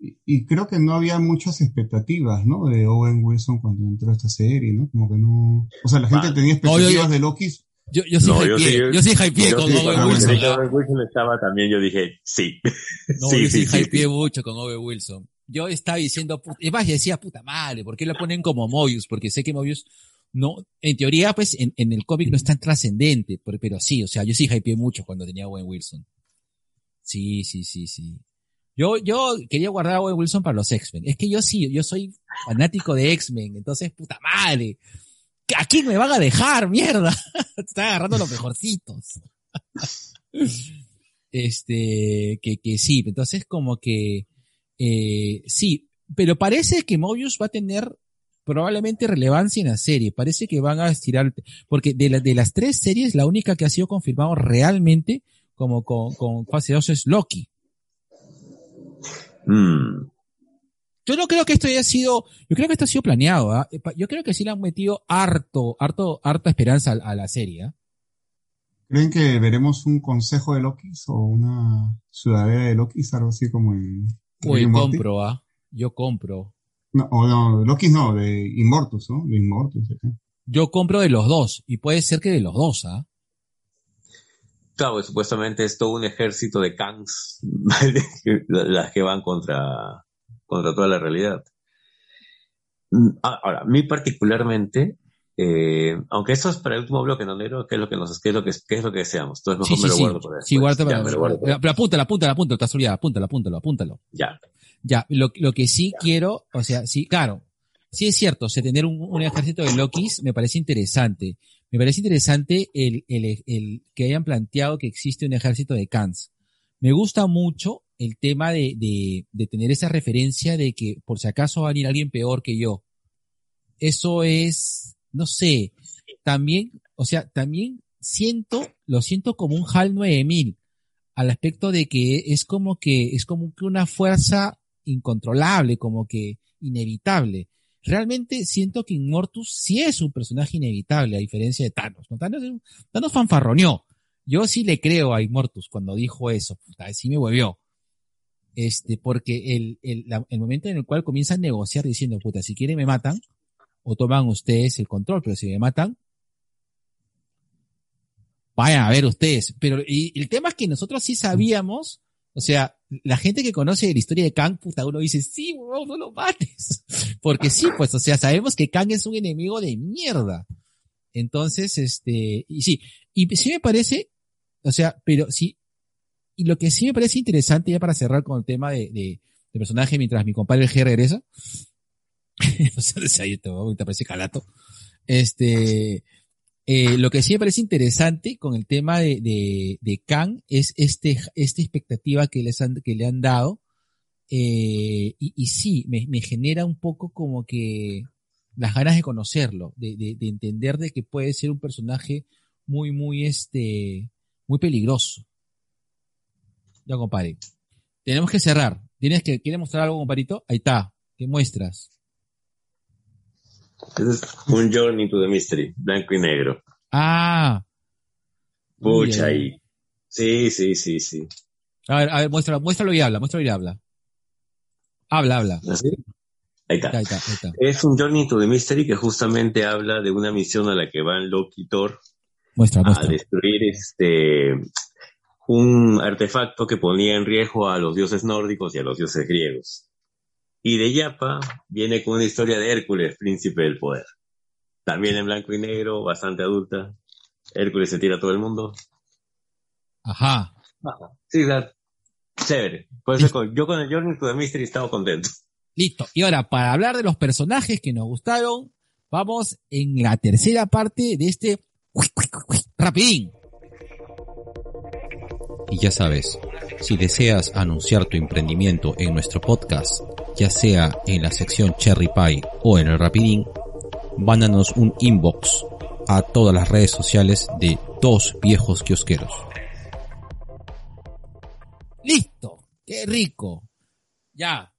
y, y creo que no había muchas expectativas, ¿no? De Owen Wilson cuando entró a esta serie, ¿no? Como que no... O sea, la gente tenía No, yo- expectativas yo- de Loki. Yo, yo sí No, yo hypeé, sí- yo sí hypeé Yo con sí, Owen cuando Wilson. Owen Wilson estaba también, yo dije, sí. No, sí, yo sí, sí, sí, hypeé sí. mucho con Owen Wilson. Yo estaba diciendo, es más, decía, puta madre, ¿por qué lo ponen como Mobius? Porque sé que Mobius no, en teoría, pues, en, en el cómic no es tan trascendente, pero, pero sí, o sea, yo sí hypeé mucho cuando tenía a Owen Wilson. Sí, sí, sí, sí. Yo, yo quería guardar a Owen Wilson para los X-Men. Es que yo sí, yo soy fanático de X-Men, entonces, puta madre. ¿A quién me van a dejar, mierda? Están agarrando los mejorcitos. Este, que, que sí, entonces como que, eh, sí, pero parece que Mobius va a tener probablemente relevancia en la serie. Parece que van a estirar, porque de, la- de las tres series, la única que ha sido confirmado realmente como con, con fase 2 es Loki. Mm, Yo no creo que esto haya sido, yo creo que esto ha sido planeado, ¿ah? Yo creo que sí le han metido harto, harto, harta esperanza a, a la serie, ¿ah? ¿Creen que veremos un consejo de Loki o una ciudadela de Loki, algo así como en Uy, compro, ¿ah? Yo compro. No, o no, Loki no, de Immortus, ¿no? De Immortus. ajá. Yo compro de los dos, y puede ser que de los dos, ¿ah? Claro, pues, supuestamente es todo un ejército de Kangs, las que van contra, contra toda la realidad. Mm, ah, Ahora, a mí particularmente, eh, aunque eso es para el último bloque, ¿no, Nero? ¿Qué es lo que nos, qué es lo que, qué es lo que deseamos? Entonces Sí, mejor me sí, lo sí. guardo para después. Sí, guarda para, me lo guardo para- pero apúntalo, apúntalo, apúntalo, olvidado, apúntalo, apúntalo, apúntalo. Ya. Ya, lo, lo que sí quiero, o sea, sí, claro, sí es cierto, o sea, tener un, un ejército de Lokis me parece interesante. Me parece interesante el, el, el que hayan planteado que existe un ejército de Kans. Me gusta mucho el tema de, de, de tener esa referencia de que por si acaso va a venir alguien peor que yo. Eso es, no sé, también, o sea, también siento, lo siento como un HAL 9000 al aspecto de que es como que, es como que una fuerza incontrolable, como que inevitable. Realmente siento que Immortus sí es un personaje inevitable, a diferencia de Thanos. ¿no? Thanos, Thanos fanfarroneó. Yo sí le creo a Immortus cuando dijo eso. Puta, sí me volvió. Este, porque el, el, la- el momento en el cual comienza a negociar diciendo, puta, si quieren me matan, o toman ustedes el control, pero si me matan, vayan a ver ustedes. Pero el tema es que nosotros sí sabíamos, o sea, la gente que conoce la historia de Kang, puta, uno dice, sí, weón, no lo mates. Porque sí, pues, o sea, sabemos que Kang es un enemigo de mierda. Entonces, este, y sí, y sí me parece, o sea, pero sí, y lo que sí me parece interesante ya para cerrar con el tema de, de, de personaje mientras mi compadre G regresa, o sea, desde ahí te parece calato, este, eh, lo que sí me parece interesante con el tema de, de, de Kang es este, esta expectativa que, les han, que le han dado. Eh, y, sí, me, me genera un poco como que las ganas de conocerlo, de, de, de entender de que puede ser un personaje muy, muy, este, muy peligroso. Ya, compadre. Tenemos que cerrar. ¿Tienes que, ¿Quieres mostrar algo, compadrito? Ahí está. ¿Qué muestras? Es un Journey to the Mystery, blanco y negro. Ah. Pucha ahí. Sí, sí, sí, sí. A ver, a ver, muéstralo, muéstralo y habla, muéstralo y habla. Habla, habla. ¿Así? Ahí está. Ahí está, ahí está. Es un Journey to the Mystery que justamente habla de una misión a la que van Loki y Thor Muestra, a muestra. destruir este un artefacto que ponía en riesgo a los dioses nórdicos y a los dioses griegos. Y de Yapa viene con una historia de Hércules, príncipe del poder. También en blanco y negro, bastante adulta. Hércules se tira a todo el mundo. Ajá. Sí, claro. Chévere. Por eso con- yo con el Journey to the Mystery estaba contento. Listo. Y ahora, para hablar de los personajes que nos gustaron, vamos en la tercera parte de este rapidín. Y ya sabes, si deseas anunciar tu emprendimiento en nuestro podcast, ya sea en la sección Cherry Pie o en el Rapidín, mándanos un inbox a todas las redes sociales de Dos Viejos Kiosqueros. Listo. Qué rico. Ya.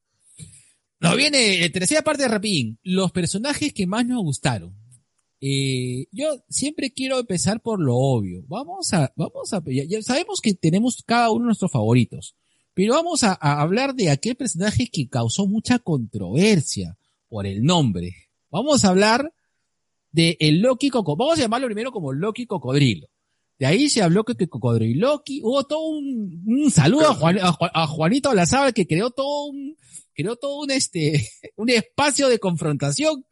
Nos viene la tercera parte de Rapidín. Los personajes que más nos gustaron. Eh, yo siempre quiero empezar por lo obvio. Vamos a, vamos a, ya, ya sabemos que tenemos cada uno nuestros favoritos. Pero vamos a, a hablar de aquel personaje que causó mucha controversia por el nombre. Vamos a hablar de el Loki Coco. Vamos a llamarlo primero como Loki Cocodrilo. De ahí se habló que, que Cocodriloqui, hubo todo un, un saludo a, Juan, a, Juan- a Juanito Olazábal que creó todo un, creó todo un este, un espacio de confrontación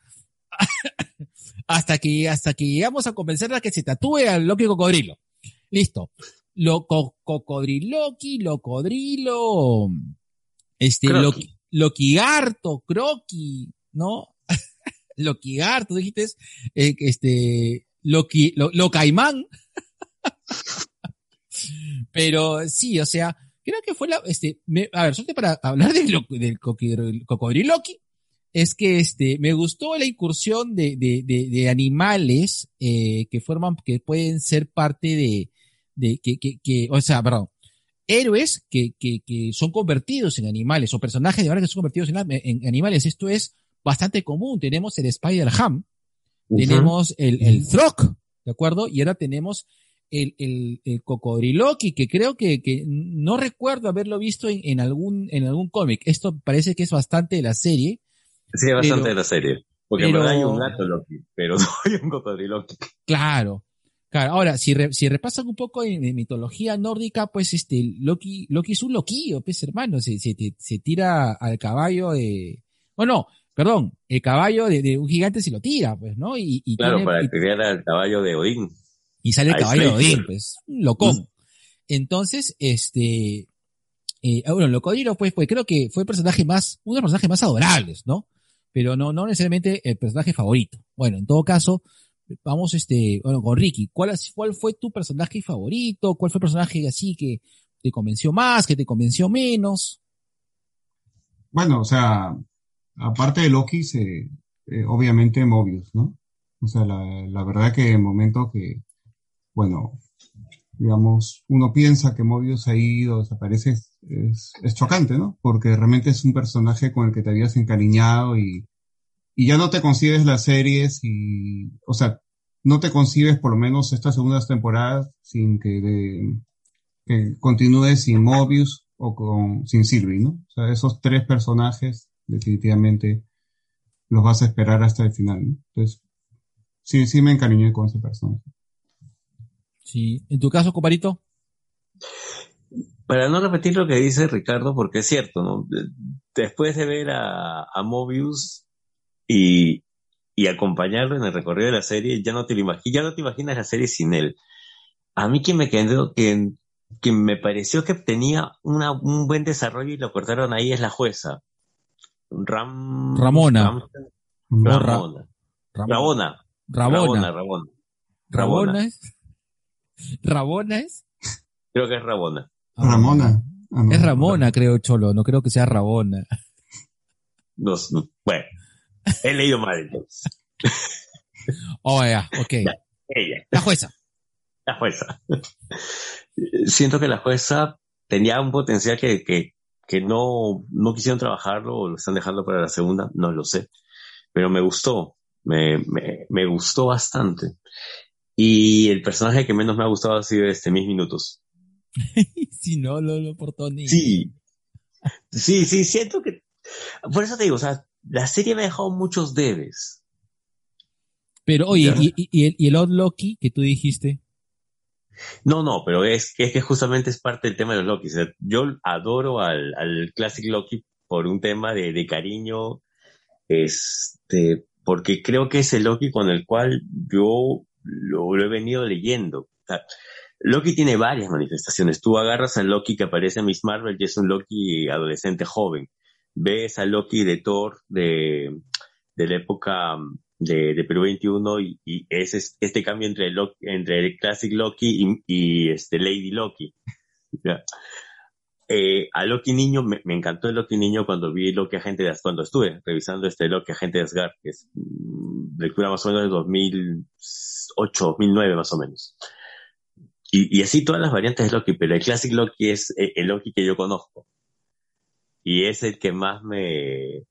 hasta que, hasta que llegamos a convencerla que se tatúe al Loki Cocodrilo. Listo. Lo, co, cocodriloqui, locodrilo, este, Croqui. Loki, Loquigarto, Croqui, ¿no? Loquigarto, dijiste, eh, este, Loki, lo, Locaimán. Pero sí, o sea, creo que fue la, este, me- a ver, solamente para hablar del, lo- del cocodriloqui, es que este, me gustó la incursión de, de, de, de animales, eh, que forman, que pueden ser parte de, de, que, que, que, o sea, perdón, héroes que, que, que son convertidos en animales, o personajes de animales que son convertidos en, en animales. Esto es bastante común. Tenemos el Spider-Ham, tenemos el, el Throck, ¿de acuerdo? Y ahora tenemos el, el, el Cocodriloqui, que creo que, que no recuerdo haberlo visto en, en algún, en algún cómic. Esto parece que es bastante de la serie. Sí, es bastante Pero- de la serie. Porque pero- en verdad hay un gato Loki, pero no hay un cocodriloqui. Claro. Claro, ahora, si, re- si repasan un poco en, en mitología nórdica, pues este, Loki, Loki es un loquillo, pues hermano, se, se, se tira al caballo de, o no, perdón, el caballo de, de un gigante se lo tira, pues, ¿no? Y, y Claro, tiene- para criar al caballo de Odín. y sale el caballo de. Odín, pues, un locón. Entonces, este, eh, ah, bueno, el Locodilo, pues, pues creo que fue el personaje más, uno de los personajes más adorables, ¿no? Pero no, no necesariamente el personaje favorito. Bueno, en todo caso, vamos, este, bueno, con Ricky, ¿cuál, fue tu personaje favorito? ¿Cuál fue el personaje así que te convenció más, que te convenció menos? Bueno, o sea, aparte de Loki, eh, obviamente Mobius, ¿no? O sea, la, verdad que en momento que, bueno, digamos, uno piensa que Mobius ha ido, desaparece, es, es, es chocante, ¿no? Porque realmente es un personaje con el que te habías encariñado y, y ya no te concibes las series y, o sea, no te concibes por lo menos estas segundas temporadas sin que, de- que continúe sin Mobius o con, sin Sylvie, ¿no? O sea, esos tres personajes definitivamente los vas a esperar hasta el final, ¿no? Entonces, sí, sí me encariñé con ese personaje. Sí. En tu caso, comparito. Para no repetir lo que dice Ricardo, porque es cierto, ¿no? Después de ver a, a Mobius y, y acompañarlo en el recorrido de la serie, ya no te lo imaginas, ya no te imaginas la serie sin él. A mí que me quedó, que, que me pareció que tenía una, un buen desarrollo y lo cortaron ahí es la jueza. Ram, Ramona. Ram- No, Ra- Ramona. Ramona. Rabona. Rabona. Rabona. Rabona es. Rabona es. Creo que es Rabona. Ramona. Ah, no. Es Ramona, creo, Cholo. No creo que sea Rabona. No, no, bueno, he leído mal entonces. Oh, ya, ok. Ella. La jueza. La jueza. Siento que la jueza tenía un potencial que, que, que no, no quisieron trabajarlo o lo están dejando para la segunda, no lo sé. Pero me gustó, me, me, me gustó bastante. Y el personaje que menos me ha gustado ha sido este Mis Minutos. si no, no lo portó ni. Sí. Sí, sí, siento que... Por eso te digo, o sea, la serie me ha dejado muchos debes. Pero, oye, y, y- y el, y el Odd Loki que tú dijiste. No, no, pero es que, es que justamente es parte del tema de los Loki. O sea, yo adoro al, al Classic Loki por un tema de, de cariño, este, porque creo que es el Loki con el cual yo lo, lo he venido leyendo. O sea, Loki tiene varias manifestaciones. Tú agarras al Loki que aparece en Miss Marvel y es un Loki adolescente joven. Ves al Loki de Thor de, de la época de, de Perú 21 y, y es es- este cambio entre el, entre el Classic Loki y, y, este Lady Loki. Eh, a Loki niño, me, me encantó el Loki niño cuando vi Loki agente de Asgard, cuando estuve revisando este Loki agente de Asgard, que es mm, lectura más o menos de 2008, 2009 más o menos. Y, y así todas las variantes de Loki, pero el Classic Loki es eh, el Loki que yo conozco. Y es el que más me,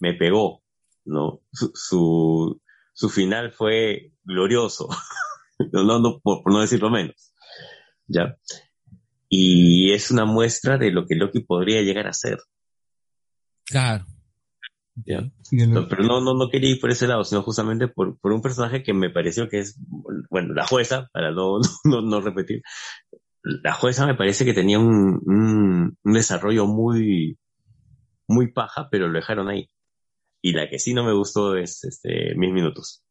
me pegó, ¿no? Su, su, su final fue glorioso. no, no, por, por no decirlo menos. ¿Ya? y es una muestra de lo que Loki podría llegar a ser. Claro. ¿ya? No, pero no, no, no quería ir por ese lado, sino justamente por, por un personaje que me pareció que es, bueno, la jueza, para no, no, no repetir, la jueza me parece que tenía un, un, un desarrollo muy, muy paja, pero lo dejaron ahí. Y la que sí no me gustó es este, Mil Minutos.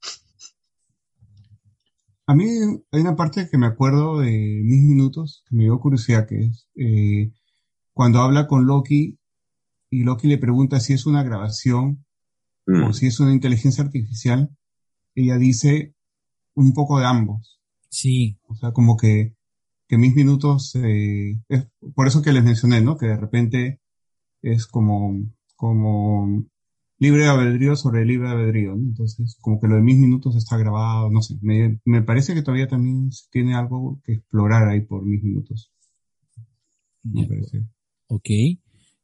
A mí hay una parte que me acuerdo de mis minutos que me dio curiosidad, que es eh, cuando habla con Loki y Loki le pregunta si es una grabación Mm. o si es una inteligencia artificial, ella dice un poco de ambos. Sí, O sea, como que, que mis minutos, eh, es por eso que les mencioné, ¿no? Que de repente es como, como libre de albedrío sobre libre de albedrío, ¿no? Entonces, como que lo de mis minutos está grabado, no sé, me, me parece que todavía también tiene algo que explorar ahí por mis minutos, me parece. ok.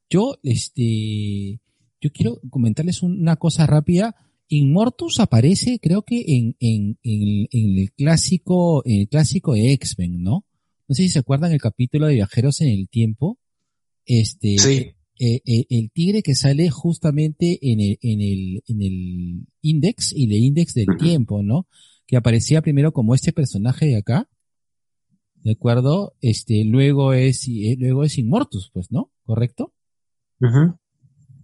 Yo, este, yo quiero comentarles un- una cosa rápida. Inmortus aparece, creo que en, en, en, el- en el clásico, en el clásico de X-Men, ¿no? No sé si se acuerdan el capítulo de Viajeros en el Tiempo. Este, Sí. Eh, eh, el tigre que sale justamente en el, en el, en el index y el index del tiempo, ¿no? Que aparecía primero como este personaje de acá. ¿De acuerdo? Este, luego es, eh, luego es Inmortus, pues, ¿no? ¿Correcto?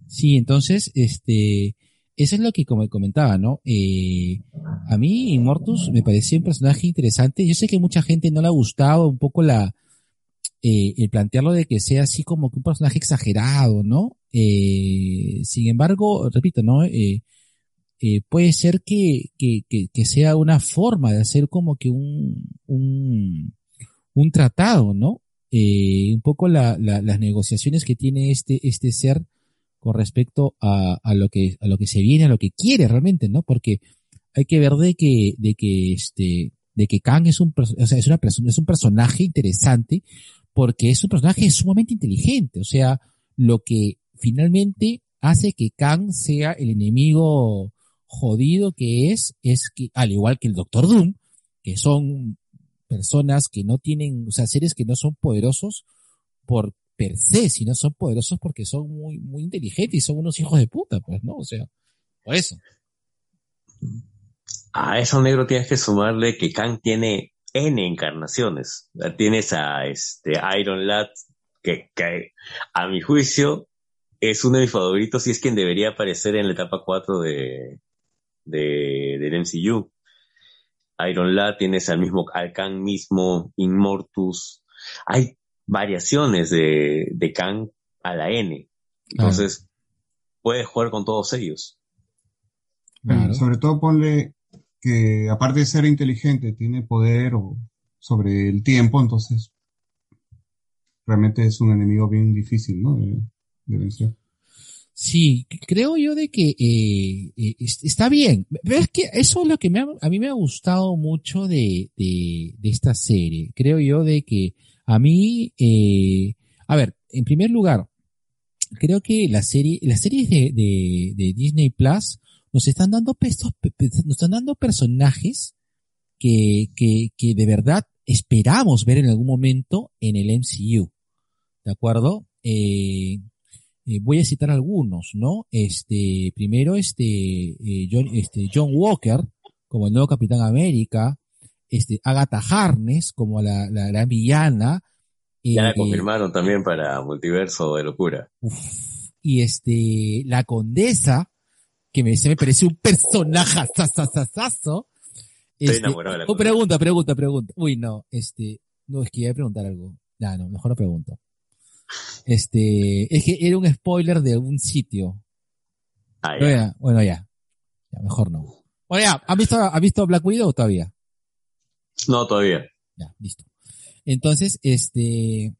Sí, entonces, este, eso es lo que como comentaba, ¿no? Eh, a mí Immortus me pareció un personaje interesante. Yo sé que mucha gente no le ha gustado un poco la, eh, el plantearlo de que sea así como que un personaje exagerado, ¿no? Eh, sin embargo, repito, ¿no? Eh, puede ser que, que, que, sea una forma de hacer como que un, un, un tratado, ¿no? Un poco la, la, las negociaciones que tiene este, este ser con respecto a, a lo que, a lo que se viene, a lo que quiere realmente, ¿no? Porque hay que ver de que, de que este, de que Kang es un, o es una es un personaje interesante porque es un personaje sumamente inteligente, o sea, lo que finalmente hace que Kang sea el enemigo jodido que es, es que, al igual que el Doctor Doom, que son personas que no tienen, o sea, seres que no son poderosos por per se, sino son poderosos porque son muy, muy inteligentes y son unos hijos de puta, pues, ¿no? O sea, por eso. A eso negro tienes que sumarle que Kang tiene N encarnaciones. Tienes a este Iron Lad, que, que a mi juicio es uno de mis favoritos y es quien debería aparecer en la etapa 4 de, de, del MCU. Iron Lad, tienes al mismo, al Kang mismo, Immortus. Hay variaciones de, de Kang a la N. Entonces, puedes jugar con todos ellos. Claro. Sobre todo ponle que aparte de ser inteligente, tiene poder sobre el tiempo, entonces realmente es un enemigo bien difícil, ¿no? De, vencer. Sí, creo yo de que eh, eh, es- está bien. Pero es que eso es lo que me ha- a mí me ha gustado mucho de, de, esta serie. Creo yo de que a mí, eh, a ver, en primer lugar, creo que la serie, las series de, de Disney Plus nos están dando pestos, pe- pe- nos están dando personajes que, que, que de verdad esperamos ver en algún momento en el MCU. ¿De acuerdo? Eh, eh, voy a citar algunos, ¿no? Este, primero este, eh, John, este, John Walker, como el nuevo Capitán América, este, Agatha Harness, como la, la gran villana, Ya la confirmaron también para Multiverso de Locura. Uf. Y este, la condesa, que me, se me parece un personaje sasasasazo. Estoy Este, enamorado de la oh, pregunta, pregunta, pregunta. Uy, no, este, no, es que iba a preguntar algo. No, no, mejor no pregunto. Este, es que era un spoiler de un sitio. Ah, ya. ya, bueno, ya. Ya, mejor no. Bueno, ya, ¿han visto, ¿ha visto Black Widow todavía? No, todavía. Ya, listo. Entonces, este,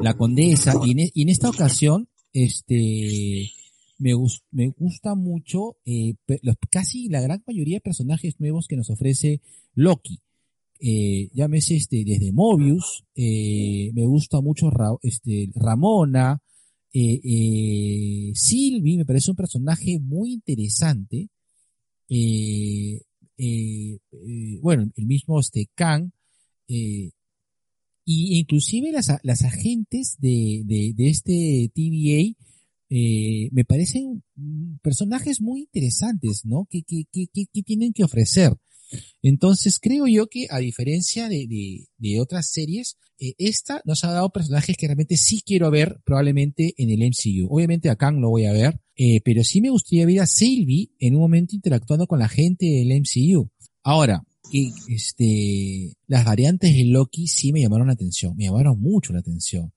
la condesa, y en, e- y en esta ocasión, este, me, gus- me gusta mucho, eh, casi la gran mayoría de personajes nuevos que nos ofrece Loki. Eh, llámese este, desde Mobius, eh, me gusta mucho este, Ramona, eh, eh, Sylvie me parece un personaje muy interesante. Bueno, el mismo este Kang, Y inclusive las, las agentes de, de, de este TVA eh, me parecen mm, personajes muy interesantes, ¿no? Que, tienen que ofrecer. Entonces creo yo que a diferencia de, de, otras series, eh, esta nos ha dado personajes que realmente sí quiero ver probablemente en el MCU. Obviamente a Kang lo voy a ver, eh, pero sí me gustaría ver a Sylvie en un momento interactuando con la gente del MCU. Ahora, este, las variantes de Loki sí me llamaron la atención, me llamaron mucho la atención.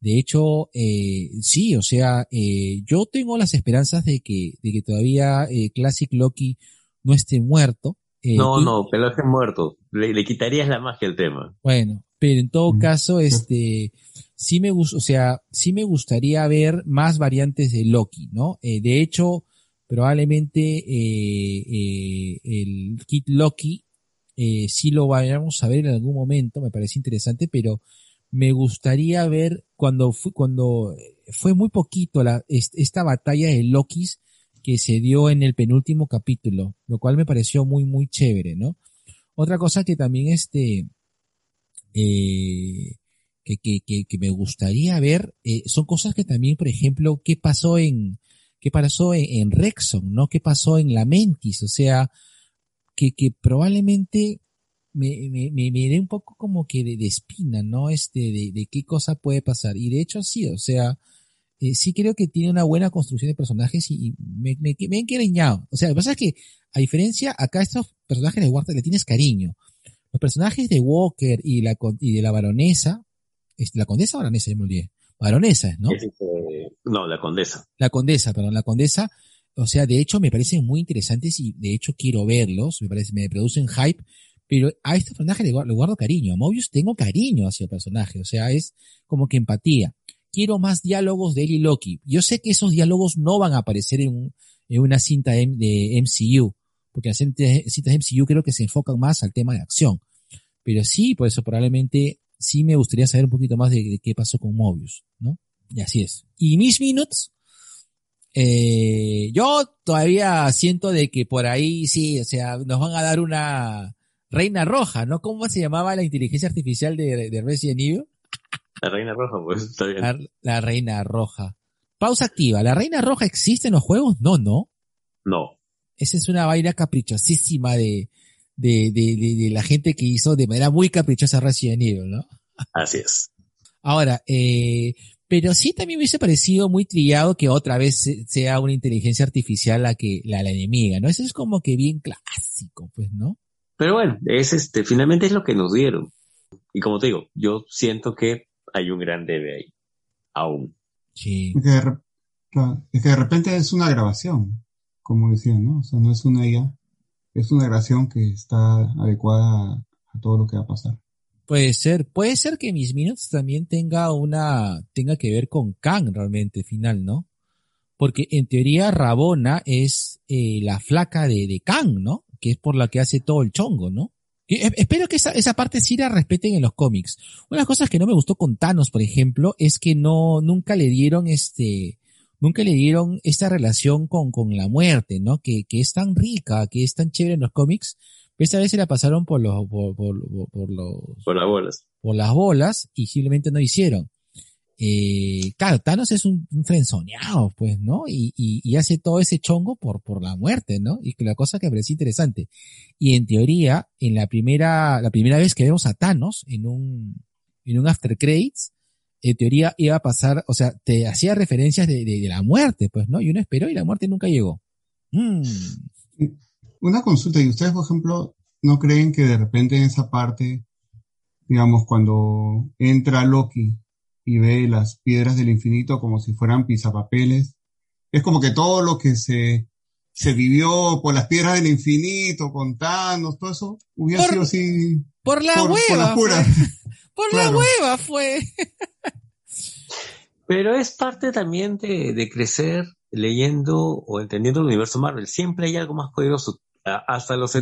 De hecho, eh, sí, o sea, eh, yo tengo las esperanzas de que, de que todavía eh, Classic Loki no esté muerto. Eh, No, no, pelaje muerto. Le, le quitarías la magia al tema. Bueno, pero en todo Mm, caso, este, sí me gusta, o sea, sí me gustaría ver más variantes de Loki, ¿no? Eh, de hecho, probablemente eh, eh, el kit Loki eh, sí lo vayamos a ver en algún momento, me parece interesante, pero me gustaría ver cuando fue, cuando fue muy poquito la, est- esta batalla de Lokis que se dio en el penúltimo capítulo, lo cual me pareció muy, muy chévere, ¿no? Otra cosa que también este, eh, que, que, que, que me gustaría ver, eh, son cosas que también, por ejemplo, qué pasó en, qué pasó en, en Rexon, ¿no? ¿Qué pasó en Lamentis? O sea, que, que probablemente me, me, me, me dé un poco como que de, de espina, ¿no? Este, de, de qué cosa puede pasar. Y de hecho sí, o sea, eh, sí creo que tiene una buena construcción de personajes y, y me, me, me he encariñado. O sea, lo que pasa es que, a diferencia, acá estos personajes de Walter le tienes cariño. Los personajes de Walker y, la, y de la baronesa, es- la condesa o baronesa, ya me olvidé. Baronesa, ¿no? Este, no, la condesa. La condesa, perdón, la condesa, o sea, de hecho me parecen muy interesantes y de hecho quiero verlos, me parece, me producen hype, pero a estos personajes le, guardo- cariño, a Mobius tengo cariño hacia el personaje, o sea, es como que empatía. Quiero más diálogos de él y Loki. Yo sé que esos diálogos no van a aparecer en, un- en una cinta de, MCU, porque las cintas de MCU creo que se enfocan más al tema de acción. Pero sí, por eso probablemente sí me gustaría saber un poquito más de, qué pasó con Mobius, ¿no? Y así es. Y Miss Minutes, eh, yo todavía siento de que por ahí sí, o sea, nos van a dar una reina roja, ¿no? ¿Cómo se llamaba la inteligencia artificial de, de Resident Evil? La reina roja, pues está bien. La, la reina roja. Pausa activa. ¿La reina roja existe en los juegos? No, no. No. Esa es una vaina caprichosísima de, de, de, de, la gente que hizo de manera muy caprichosa Resident Evil, ¿no? Así es. Ahora, eh, pero sí también me hubiese parecido muy trillado que otra vez se- sea una inteligencia artificial la que, la, la enemiga, ¿no? Eso es como que bien clásico, pues, ¿no? Pero bueno, es este, finalmente es lo que nos dieron. Y como te digo, yo siento que hay un gran debe ahí. Aún. Sí. Es que, de, re- claro, es que de repente es una grabación, como decían, ¿no? O sea, no es una IA, es una grabación que está adecuada a, a todo lo que va a pasar. Puede ser, puede ser que Miss Minutes también tenga una, tenga que ver con Kang realmente, final, ¿no? Porque en teoría Rabona es eh, la flaca de, de Kang, ¿no? Que es por la que hace todo el chongo, ¿no? Espero que esa, esa parte sí la respeten en los cómics. Una de las cosas que no me gustó con Thanos, por ejemplo, es que no, nunca le dieron este, nunca le dieron esta relación con, con la muerte, ¿no? Que, que es tan rica, que es tan chévere en los cómics, esta vez se la pasaron por los, por, por, por- por los, Por las bolas. por las bolas y simplemente no hicieron. Eh, claro, Thanos es un, un frenzoneado, pues, ¿no? Y, hace todo ese chongo por, la muerte, ¿no? Y la cosa que me pareció interesante. Y en teoría, en la primera, la primera vez que vemos a Thanos en un, en un after credits, en teoría iba a pasar, o sea, te hacía referencias de la muerte, pues, ¿no? Y uno esperó y la muerte nunca llegó. Mm. Una consulta, ¿y ustedes, por ejemplo, no creen que de repente en esa parte, digamos, cuando entra Loki y ve las piedras del infinito como si fueran pisapapeles, es como que todo lo que se, se vivió por las piedras del infinito, con Thanos, todo eso, hubiera Por- sido así, Por la por, por hueva, la fue. por la hueva fue. Pero es parte también de, de crecer leyendo o entendiendo el universo Marvel. Siempre hay algo más poderoso. Hasta los,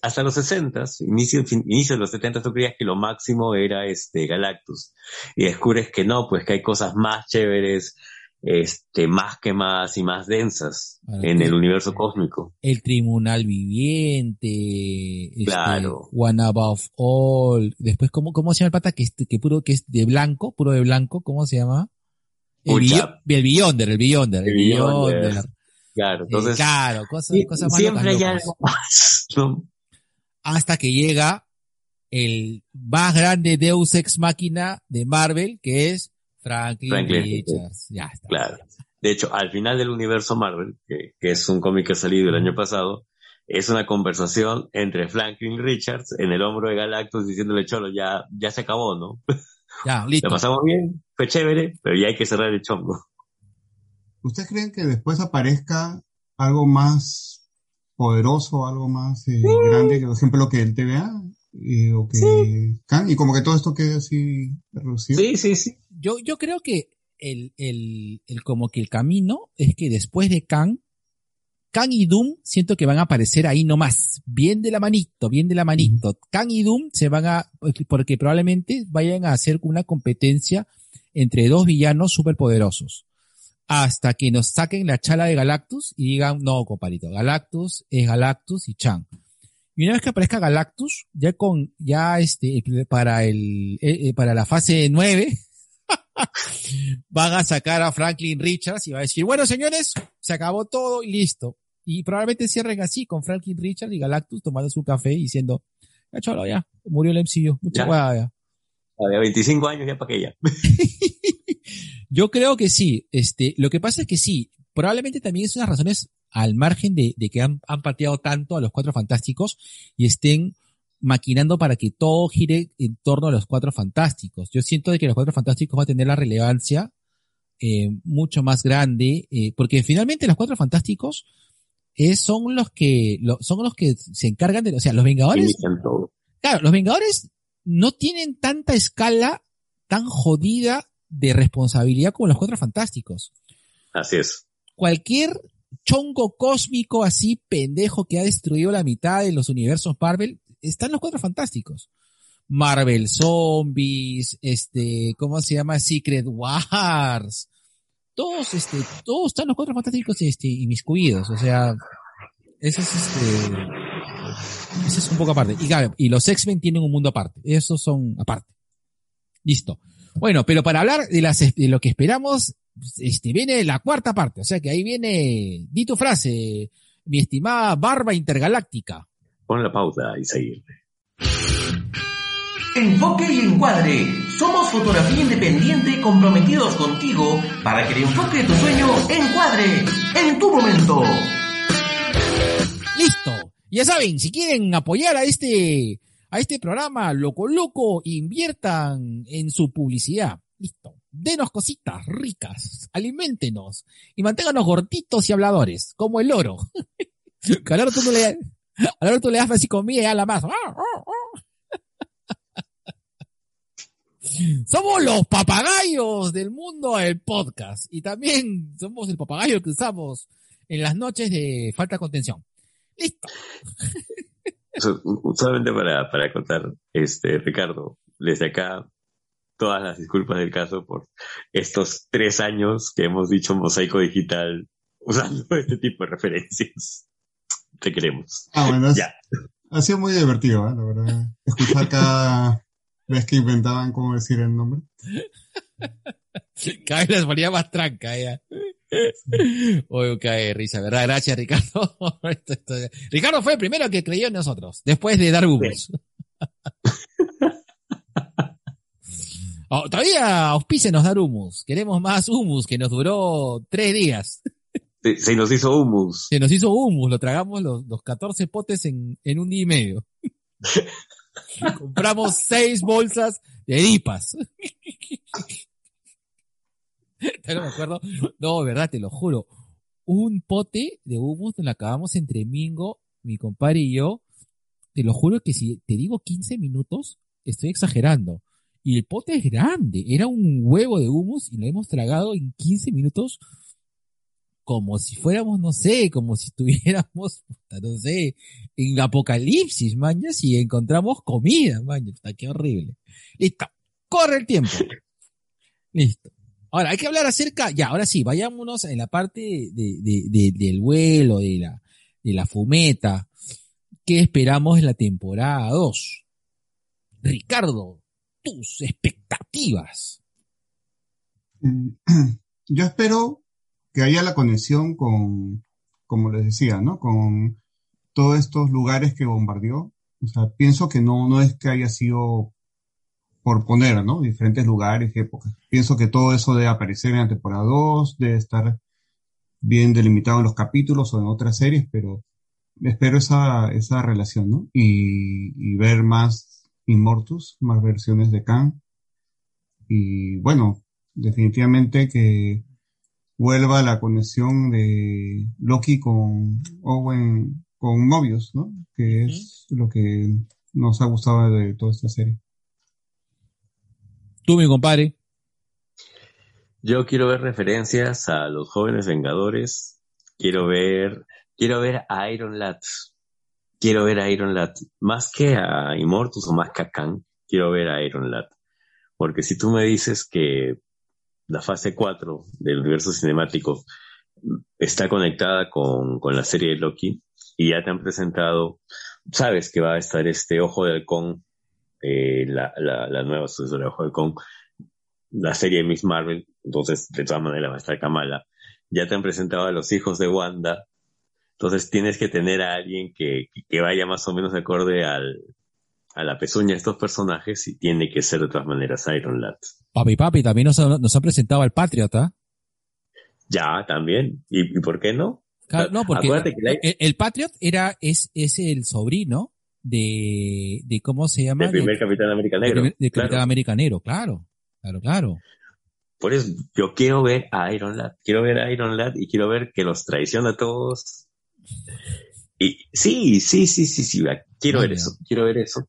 hasta los 60, inicio, inicio de los 70, tú creías que lo máximo era este Galactus. Y descubres que no, pues que hay cosas más chéveres, este, más quemadas y más densas Ahora, en el universo cósmico. El tribunal viviente, este, Claro. One Above All, después, ¿cómo, cómo se llama el pata que, que puro, que es de blanco, puro de blanco, ¿cómo se llama? El, el Beyonder, el Beyonder, el El Beyonder. Beyonder. Claro, Eh, cosas, cosas más siempre hay algo más. ¿no? Hasta que llega el más grande Deus Ex Máquina de Marvel, que es Franklin, Franklin Richards. Ya está. Claro. De hecho, al final del universo Marvel, que, que es un cómic que ha salido el año pasado, es una conversación entre Franklin Richards en el hombro de Galactus diciéndole, Cholo, ya, ya se acabó, ¿no? Ya, listo. La pasamos bien, fue chévere, pero ya hay que cerrar el chongo. ¿Ustedes creen que después aparezca algo más poderoso, algo más eh, grande, que por ejemplo que el TVA? eh, o que Khan, y como que todo esto quede así reducido. Sí, sí, sí. Yo, yo creo que el, el, el, como que el camino es que después de Kang, Kang y Doom siento que van a aparecer ahí nomás, bien de la manito, bien de la manito. Kang y Doom se van a, porque probablemente vayan a hacer una competencia entre dos villanos superpoderosos. Hasta que nos saquen la chala de Galactus y digan, no, compadrito, Galactus es Galactus y Chang. Y una vez que aparezca Galactus, ya con, ya este, para el, eh, eh, para la fase 9, van a sacar a Franklin Richards y va a decir, bueno señores, se acabó todo y listo. Y probablemente cierren así con Franklin Richards y Galactus tomando su café y diciendo, ya cholo, ya, murió el MCU, mucha Ya. hueá, ya. A de 25 años ya para que ya. Yo creo que sí. Este, lo que pasa es que sí, probablemente también es unas razones al margen de, de que han, han pateado tanto a los cuatro fantásticos y estén maquinando para que todo gire en torno a los cuatro fantásticos. Yo siento de que los cuatro fantásticos va a tener la relevancia eh, mucho más grande, eh, porque finalmente los cuatro fantásticos eh, son los que lo- son los que se encargan de, o sea, los Vengadores todo. Claro, los Vengadores no tienen tanta escala tan jodida de responsabilidad como los Cuatro Fantásticos. Así es. Cualquier chongo cósmico así pendejo que ha destruido la mitad de los universos Marvel, están los Cuatro Fantásticos. Marvel Zombies, este, ¿cómo se llama? Secret Wars. Todos, este, todos están los Cuatro Fantásticos, este, inmiscuidos. O sea, eso es este, eso es un poco aparte. Y, y los X-Men tienen un mundo aparte. Esos son aparte. Listo. Bueno, pero para hablar de, las, de lo que esperamos, este, viene la cuarta parte. O sea que ahí viene, di tu frase, mi estimada barba intergaláctica. Pon la pausa y seguir. Enfoque y encuadre. Somos fotografía independiente comprometidos contigo para que el enfoque de tu sueño encuadre en tu momento. Listo. Ya saben, si quieren apoyar a este, a este programa, loco loco, inviertan en su publicidad. Listo. Denos cositas ricas, aliméntenos y manténganos gorditos y habladores, como el oro. Que al oro tú no le, al tú le das así comida y a la más. Somos los papagayos del mundo del podcast y también somos el papagayo que usamos en las noches de falta de contención. Listo. So- solamente para, para contar, este, Ricardo, desde acá, todas las disculpas del caso por estos tres años que hemos dicho mosaico digital usando este tipo de referencias. Te queremos. Ah, bueno, es- Ya. ha sido muy divertido, ¿eh? la verdad. Escuchar cada vez que inventaban cómo decir el nombre. Cada vez les ponía más tranca ya. Oye, cae risa, ¿verdad? Gracias, Ricardo. Esto- esto- Ricardo fue el primero que creyó en nosotros, después de dar humus. Oh, todavía auspícenos dar humus. Queremos más humus, que nos duró tres días. Se, se nos hizo humus. Se nos hizo humus, lo tragamos los, los 14 potes en, en un día y medio. Compramos seis bolsas de dipas. no me acuerdo. No, verdad, te lo juro. Un pote de humus nos lo acabamos entre Mingo, mi compadre y yo. Te lo juro que si te digo 15 minutos, estoy exagerando. Y el pote es grande. Era un huevo de humus y lo hemos tragado en 15 minutos como si fuéramos, no sé, como si estuviéramos, no sé, en apocalipsis, mañas, y encontramos comida, mañas, puta, qué horrible. Listo, corre el tiempo. Listo. Ahora, hay que hablar acerca, ya, ahora sí, vayámonos en la parte de, de, de, del vuelo, de la, de la fumeta. ¿Qué esperamos en la temporada 2? Ricardo, tus expectativas. Yo espero que haya la conexión con, como les decía, ¿no? Con todos estos lugares que bombardeó. O sea, pienso que no, no es que haya sido por poner, ¿no? Diferentes lugares, épocas. Pienso que todo eso debe aparecer en la temporada 2, debe estar bien delimitado en los capítulos o en otras series, pero espero esa, esa relación, ¿no? Y, y ver más Immortus, más versiones de Khan. Y bueno, definitivamente que vuelva la conexión de Loki con Owen, con Mobius, ¿no? Que es lo que nos ha gustado de toda esta serie. Tú, mi compadre. Yo quiero ver referencias a los jóvenes Vengadores. Quiero ver, quiero ver a Iron Lad. Quiero ver a Iron Lad. Más que a Immortus o más que a Khan, quiero ver a Iron Lad. Porque si tú me dices que la fase 4 del universo cinemático está conectada con, con la serie de Loki y ya te han presentado, sabes que va a estar este Ojo de Halcón, eh, la, la, la, nueva sucesora de Ojo de Halcón, la serie de Miss Marvel, entonces de todas maneras va a estar Kamala. Ya te han presentado a los hijos de Wanda, entonces tienes que tener a alguien que, que vaya más o menos acorde al, a la pezuña de estos personajes y tiene que ser de todas maneras Iron Lad. Papi, papi, también nos ha, nos ha presentado al Patriota. Ya, también. ¿Y, ¿Y, por qué no? Claro, no, porque la... el, el, Patriot era, es, es el sobrino de, de ¿cómo se llama? Del primer Capitán América Negro. De, de claro. Capitán América Negro, claro. Claro, claro. Por eso yo quiero ver a Iron Lad, quiero ver a Iron Lad y quiero ver que los traiciona a todos. Y sí, sí, sí, sí, sí, quiero ver eso, quiero ver eso.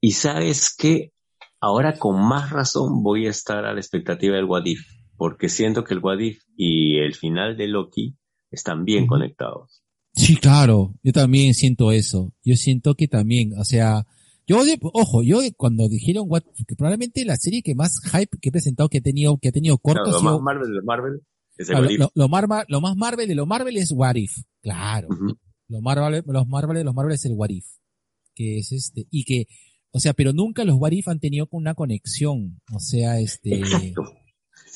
Y sabes que ahora con más razón voy a estar a la expectativa del What If, porque siento que el What If y el final de Loki están bien conectados. Sí, claro, yo también siento eso. Yo siento que también, o sea, yo, ojo, yo cuando dijeron What, que probablemente la serie que más hype que he presentado, que he tenido, que ha tenido corto, claro, lo más Marvel de Marvel es el claro, What If. Lo, lo, Marvel, lo, más Marvel de lo Marvel es What If, claro. Uh -huh. Lo Marvel, los Marvel de los Marvel es el What If, que es este, y que, o sea, pero nunca los What If han tenido una conexión, o sea, este. Exacto.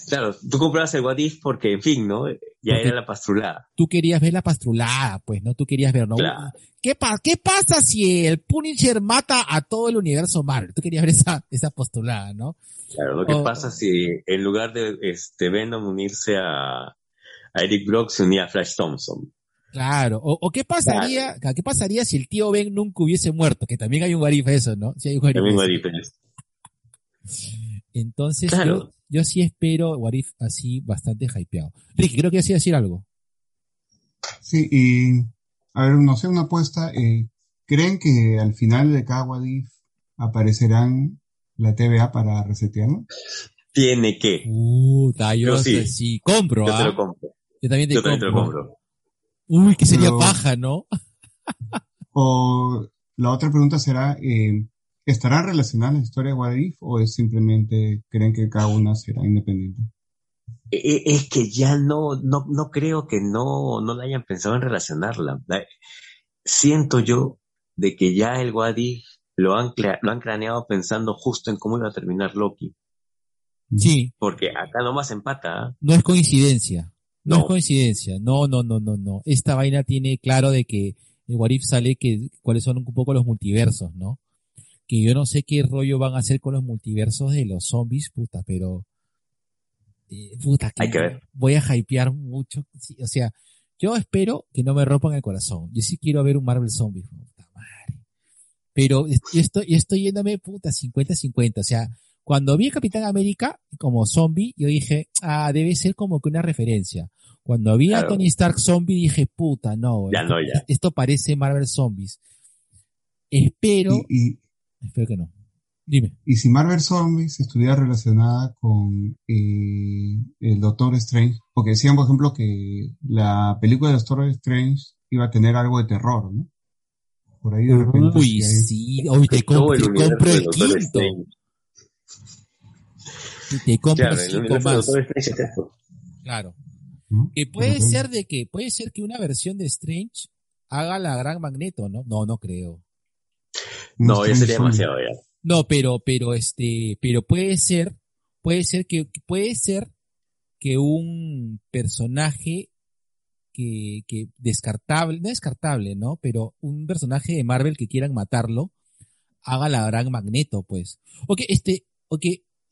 Claro, tú comprabas el What If porque, en fin, ¿no? Ya porque era la pastrulada. Tú querías ver la pastrulada, pues, ¿no? Tú querías ver, ¿no? Claro. ¿Qué, pa ¿Qué pasa si el Punisher mata a todo el universo Marvel? Tú querías ver esa, esa postulada, ¿no? Claro, lo que pasa si en lugar de este Venom unirse a, a Eric Brock se unía a Flash Thompson. Claro, o, o qué pasaría, claro. qué pasaría si el tío Ben nunca hubiese muerto, que también hay un Warif eso, ¿no? Sí hay un Warif. También Warif Entonces claro. yo, yo sí espero Warif así bastante hypeado. Ricky, creo que así decir algo. Sí, y a ver, no sé, una apuesta, eh, ¿creen que al final de cada Warif aparecerán la TVA para resetearlo? Tiene que. Puta, yo, yo sí. sí. compro, Yo ¿ah? te lo compro. Yo también te yo compro. También te lo compro. Uy, que sería Pero, paja, ¿no? o la otra pregunta será, eh, ¿estarán relacionadas la historia de What If o es simplemente creen que cada una será independiente? Es que ya no, no, no creo que no, no la hayan pensado en relacionarla. Siento yo de que ya el What If lo han, lo han craneado pensando justo en cómo iba a terminar Loki. Sí. Porque acá nomás empata. ¿eh? No es coincidencia. No, no, es coincidencia. No, no, no, no, no. Esta vaina tiene claro de que el Warif sale que cuáles son un poco los multiversos, ¿no? Que yo no sé qué rollo van a hacer con los multiversos de los zombies, puta, pero eh, puta, que, Hay que ver. voy a hypear mucho. Sí, o sea, yo espero que no me rompan el corazón. Yo sí quiero ver un Marvel Zombie, puta madre. Pero yo estoy, yo estoy yéndome, puta, 50-50. O sea, cuando vi a Capitán América como zombie, yo dije, ah, debe ser como que una referencia. Cuando vi claro. a Tony Stark zombie, dije, puta, no. Ya esto, no, ya. Esto parece Marvel Zombies. Espero. Y, y, espero que no. Dime. Y si Marvel Zombies estuviera relacionada con eh, el Doctor Strange, porque decían, por ejemplo, que la película de Doctor Strange iba a tener algo de terror, ¿no? Por ahí de repente. Uy, sí, hoy te, comp te compro el quinto. Te compras Claro, el cinco más. Claro. ¿no? Que puede ser de que, puede ser que una versión de Strange haga la gran Magneto, ¿no? No, no creo. No, ya sería demasiado ya. No, pero, pero este, pero puede ser, puede ser que, puede ser que un personaje que, que descartable, no descartable, ¿no? Pero un personaje de Marvel que quieran matarlo, haga la gran Magneto, pues. Ok, este, ok,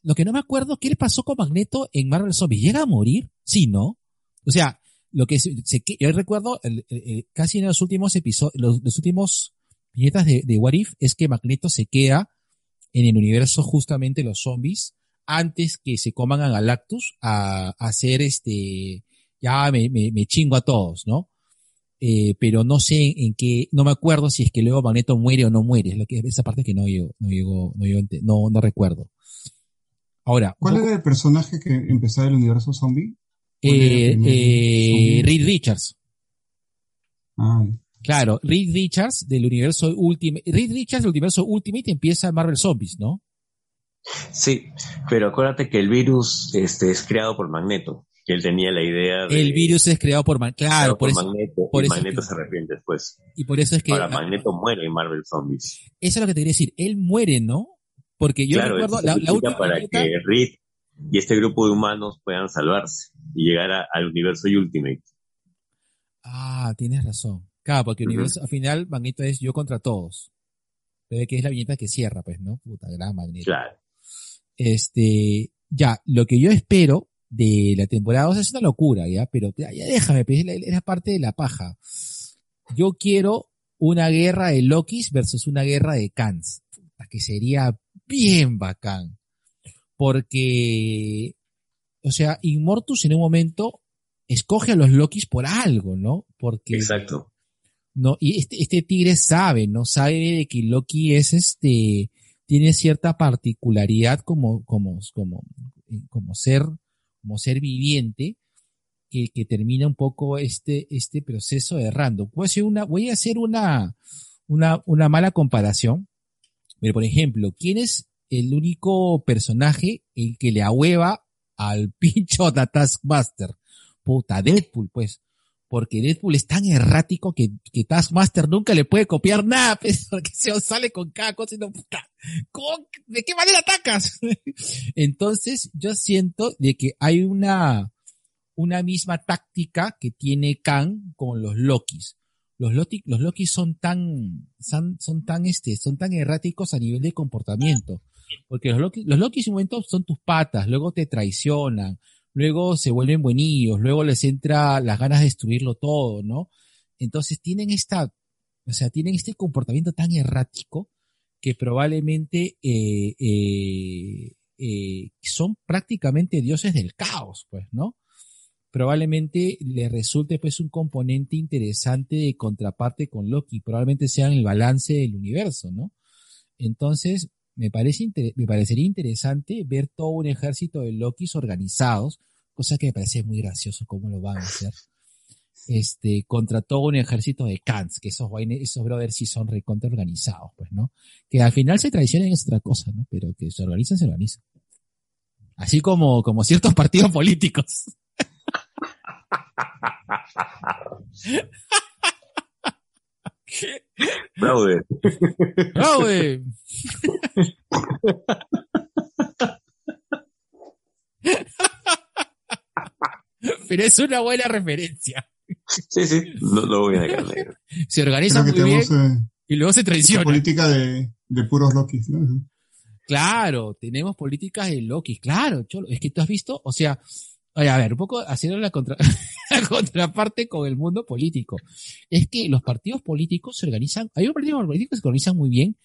lo que no me acuerdo, ¿qué le pasó con Magneto en Marvel Zombies? ¿Llega a morir? Sí, ¿no? O sea, lo que se, yo recuerdo el- el- el- casi en los últimos episodios, los, los últimos viñetas de, de What If es que Magneto se queda en el universo justamente los zombies antes que se coman a Galactus a, a hacer este, ya me, me, me chingo a todos, ¿no? Eh, pero no sé en qué, no me acuerdo si es que luego Magneto muere o no muere, es lo que esa parte que no llego, no llego, no no, no recuerdo. Ahora, ¿Cuál poco- era el personaje que empezaba el universo zombie? ¿Cuál era el eh, eh, zombie? Reed Richards. Ah, Claro, Reed Richards del universo Ultimate, Reed Richards del universo Ultimate empieza en Marvel Zombies, ¿no? Sí, pero acuérdate que el virus este, es creado por Magneto, que él tenía la idea de... El virus es creado por, Man- claro, creado por por eso, Magneto, por y eso Magneto que- se arrepiente después. y por eso es que, Ahora, ah, Magneto muere en Marvel Zombies. eso es lo que te quería decir, él muere, ¿no? Porque yo claro, recuerdo la, la última para que Reed y este grupo de humanos puedan salvarse y llegar a- al universo Ultimate. Ah, tienes razón. Claro, porque al final Magneto es yo contra todos. Pero que es la viñeta que cierra, pues, ¿no? Puta, gran Magneto. Claro. Este, ya, lo que yo espero de la temporada 2 es una locura, ¿ya? Pero ya, ya déjame, pues, es la- es la parte de la paja. Yo quiero una guerra de Lokis versus una guerra de Kans. Puta, que sería bien bacán. Porque, o sea, Immortus en un momento escoge a los Lokis por algo, ¿no? Porque Exacto. No, y este, este tigre sabe, ¿no? Sabe de que Loki es este, tiene cierta particularidad como, como, como, como ser, como ser viviente, que, que termina un poco este, este proceso errando. Voy a hacer una, voy a hacer una, una, una mala comparación. Pero, por ejemplo, ¿quién es el único personaje el que le ahueva al pincho de Taskmaster? Puta, Deadpool, pues porque Deadpool es tan errático que, que Taskmaster nunca le puede copiar nada, pues, porque se sale con cada cosa y no, puta, ¿cómo- ¿de qué manera atacas? Entonces, yo siento de que hay una, una misma táctica que tiene Kang con los Lokis. Los Loki, los Loki son tan, son, son tan este, son tan erráticos a nivel de comportamiento. Porque los Loki, los Loki en un momento son tus patas, luego te traicionan, luego se vuelven buenillos, luego les entra las ganas de destruirlo todo, ¿no? Entonces tienen esta, o sea, tienen este comportamiento tan errático que probablemente eh, eh, eh, son prácticamente dioses del caos, pues, ¿no? Probablemente le resulte pues un componente interesante de contraparte con Loki, probablemente sean el balance del universo, ¿no? Entonces, me parece me parecería interesante ver todo un ejército de Lokis organizados, cosa que me parece muy gracioso cómo lo van a hacer. Este, contra todo un ejército de Kants, que esos esos brothers sí son recontra organizados, pues, ¿no? Que al final se traicionen es otra cosa, ¿no? Pero que se organizan, se organizan. Así como, como ciertos partidos políticos. Fraude. ¡Ah, güey! Pero es una buena referencia. Sí, sí, no lo voy a negar. negro. Se organiza muy bien tenemos eh, y luego se traiciona. política de, de puros Lokis, ¿no? Claro, tenemos políticas de Loki, claro, cholo. Es que tú has visto, o sea, oye, a ver, un poco haciendo la, contra- la contraparte con el mundo político. Es que los partidos políticos se organizan, hay partidos políticos que se organizan muy bien,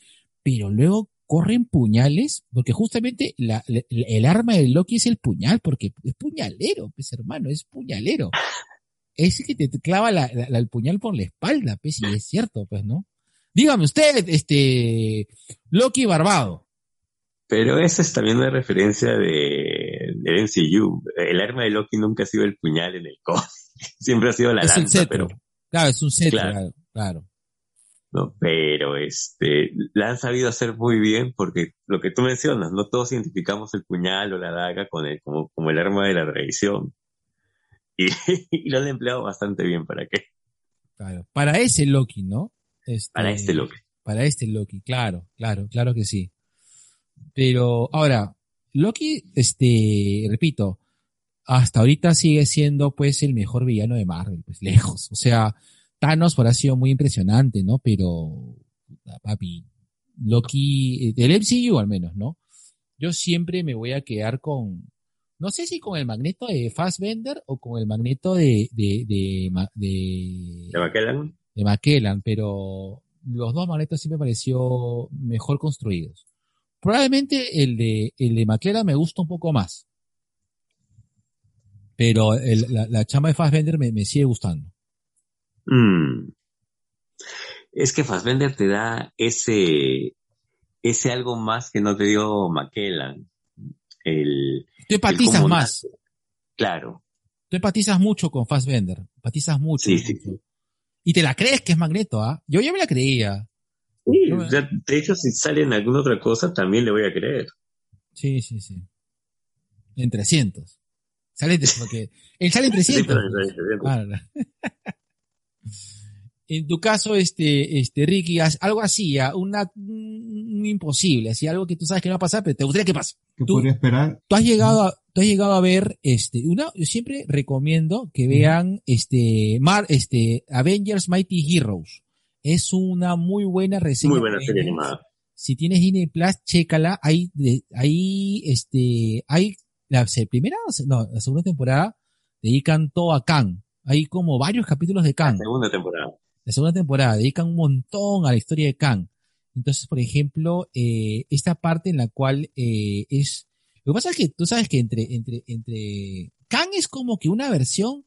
pero luego corren puñales, porque justamente el arma de Loki es el puñal, porque es puñalero, pues hermano, es puñalero. Es que te clava la- la- la- el puñal por la espalda, pues, y es cierto, pues, ¿no? Dígame usted, este, Loki Barbado. Pero esa es también una referencia de, MCU. El arma de Loki nunca ha sido el puñal en el cómic. Siempre ha sido la es un lanza, cetro. pero Claro, es un cetro, Claro. claro. ¿no? Pero este, la han sabido hacer muy bien porque lo que tú mencionas, no todos identificamos el puñal o la daga con el, como, como el arma de la tradición. Y, y, lo han empleado bastante bien, ¿para qué? Claro, para ese Loki, ¿no? Este, para este Loki. Para este Loki, claro, claro, claro que sí. Pero ahora, Loki, este, repito, hasta ahorita sigue siendo pues el mejor villano de Marvel, pues lejos. O sea, Thanos por ha sido muy impresionante, ¿no? Pero, papi, Loki, del MCU al menos, ¿no? Yo siempre me voy a quedar con, no sé si con el magneto de Fassbender o con el magneto de, de, de, de, de De McKellan, pero los dos magnetos siempre me pareció mejor construidos. Probablemente el de, el de me gusta un poco más. Pero el, la, la, chama de Fassbender me, me sigue gustando. Mm. Es que Fassbender te da ese, ese algo más que no te dio McKellan. El, Tú empatizas más. Claro. Tú empatizas mucho con Fassbender. Empatizas mucho. Sí, sí, sí. Y te la crees que es Magneto, ¿ah? Yo ya me la creía. Sí, de hecho, si sale en alguna otra cosa, también le voy a creer. Sí, sí, sí. En 300. Sale porque él sale en 300. Ah, en tu caso, este, este, Ricky, algo así, una, un imposible, así algo que tú sabes que no va a pasar, pero te gustaría que pase. ¿Qué podría esperar? Tú has llegado a, tú has llegado a ver, este, una, yo siempre recomiendo que vean, este, Mar, este, Avengers Mighty Heroes. Es una muy buena reseña. Muy buena serie animada. Si tienes Disney Plus, chécala. Ahí, ahí, este, hay la primera, no, la segunda temporada dedican todo a Khan. Hay como varios capítulos de Khan. La segunda temporada. La segunda temporada dedican un montón a la historia de Khan. Entonces, por ejemplo, eh, esta parte en la cual eh, es... Lo que pasa es que tú sabes que entre, entre, entre... Khan es como que una versión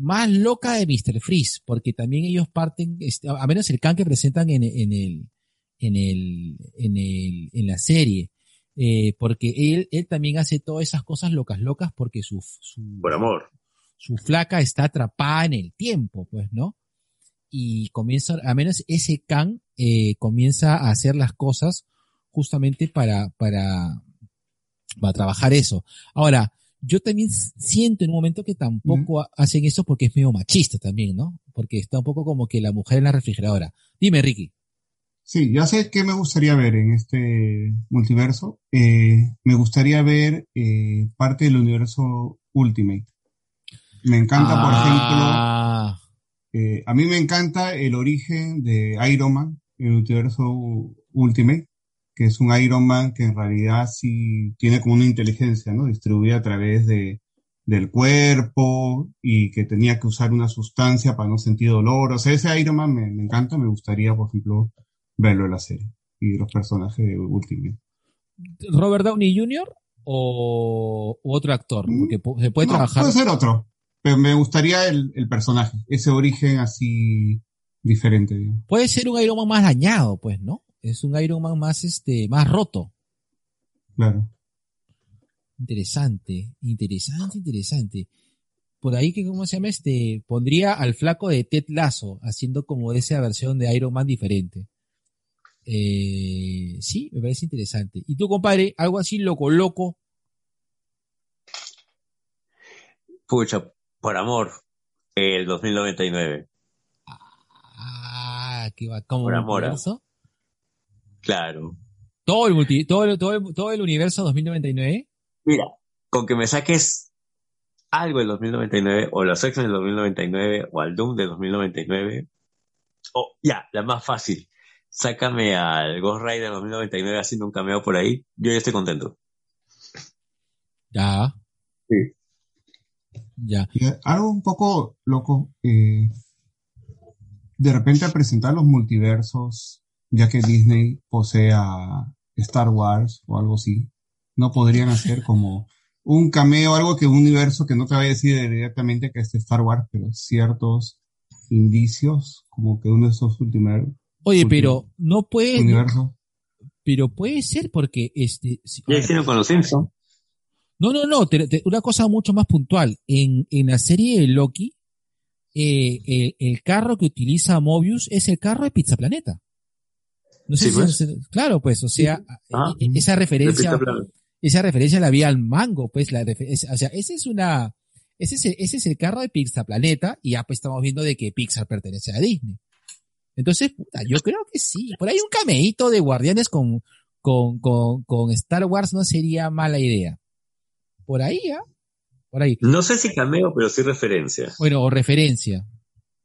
más loca de Mr. Freeze, porque también ellos parten, este, a menos el Khan que presentan en, en el, en el, en el, en la serie, eh, porque él, él también hace todas esas cosas locas, locas, porque su, su, por amor, su flaca está atrapada en el tiempo, pues, ¿no? Y comienza, a menos ese Khan eh, comienza a hacer las cosas justamente para, para, para trabajar eso. Ahora, yo también siento en un momento que tampoco hacen eso porque es medio machista también, ¿no? Porque está un poco como que la mujer en la refrigeradora. Dime, Ricky. Sí, ya sé qué me gustaría ver en este multiverso. Eh, me gustaría ver eh, parte del universo Ultimate. Me encanta, por Ah, ejemplo, eh, a mí me encanta el origen de Iron Man, el universo Ultimate, que es un Iron Man que en realidad sí tiene como una inteligencia, ¿no? Distribuida a través de, del cuerpo y que tenía que usar una sustancia para no sentir dolor. O sea, ese Iron Man me, me encanta, me gustaría, por ejemplo, verlo en la serie y los personajes de Ultimate. ¿Robert Downey Jr. o u otro actor? Porque se puede No, trabajar. Puede ser otro, pero me gustaría el, el personaje, ese origen así diferente. digamos. Puede ser un Iron Man más dañado, pues, ¿no? Es un Iron Man más, este, más roto. Claro. Interesante, interesante, interesante. Por ahí que, ¿cómo se llama? Este, pondría al flaco de Ted Lasso, haciendo como esa versión de Iron Man diferente. Eh, sí, me parece interesante. Y tú, compadre, algo así loco, loco. pucha, por amor, el 2099. Ah, que va como Por amor. Claro. Todo el multi, todo el, todo el, todo el universo 2099. Mira, con que me saques algo del 2099, o los X-Men del 2099, o al Doom del 2099, o ya, la más fácil, sácame al Ghost Rider 2099 haciendo un cameo por ahí, yo ya estoy contento. Ya. Sí. Ya. Y algo un poco loco, eh, de repente al presentar los multiversos, ya que Disney posee a Star Wars o algo así, no podrían hacer como un cameo, algo que un universo que no te vaya a decir directamente que es Star Wars, pero ciertos indicios, como que uno de esos últimos Oye, pero no puede, universos. pero puede ser porque este, si- Ya hicieron con los Simpsons. no, no, no, te- te- una cosa mucho más puntual. En, en la serie de Loki, eh, el, el carro que utiliza Mobius es el carro de Pizza Planeta. No sé Sí, si pues. se- claro, pues, o sea, Ah, e- e- esa referencia, esa referencia la vi al mango, pues, la es- o sea, ese es una, ese es, el, ese es el carro de Pizza Planeta y ya pues estamos viendo de que Pixar pertenece a Disney. Entonces, puta, yo creo que sí. Por ahí un cameíto de Guardianes con, con, con, con Star Wars no sería mala idea. Por ahí, ¿ah? Por ahí. No sé si cameo, pero sí referencia. Bueno, o referencia.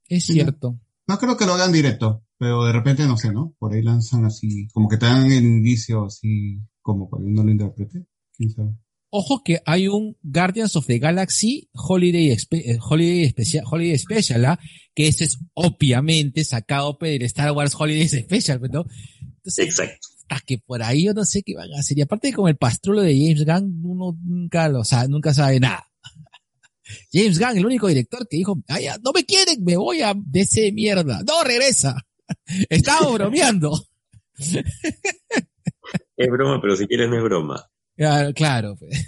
Es Sí. cierto. No creo que lo hagan directo, pero de repente no sé, ¿no? Por ahí lanzan así, como que te dan el indicio así, como para que uno lo interprete. ¿Quién sabe? Ojo que hay un Guardians of the Galaxy Holiday, Espe- eh, Holiday, Special, Holiday Special, ¿ah? que ese es obviamente sacado pe, del Star Wars Holiday Special, pues, ¿no? Entonces, Exacto. hasta que por ahí yo no sé qué van a hacer. Y aparte con el pastrulo de James Gunn, uno nunca lo sabe, nunca sabe nada. James Gunn, el único director que dijo, "Ay, ya, no me quieren, me voy a DC mierda. No, regresa. Estaba bromeando. Es broma, pero si quieres no es broma. Claro, claro. pues.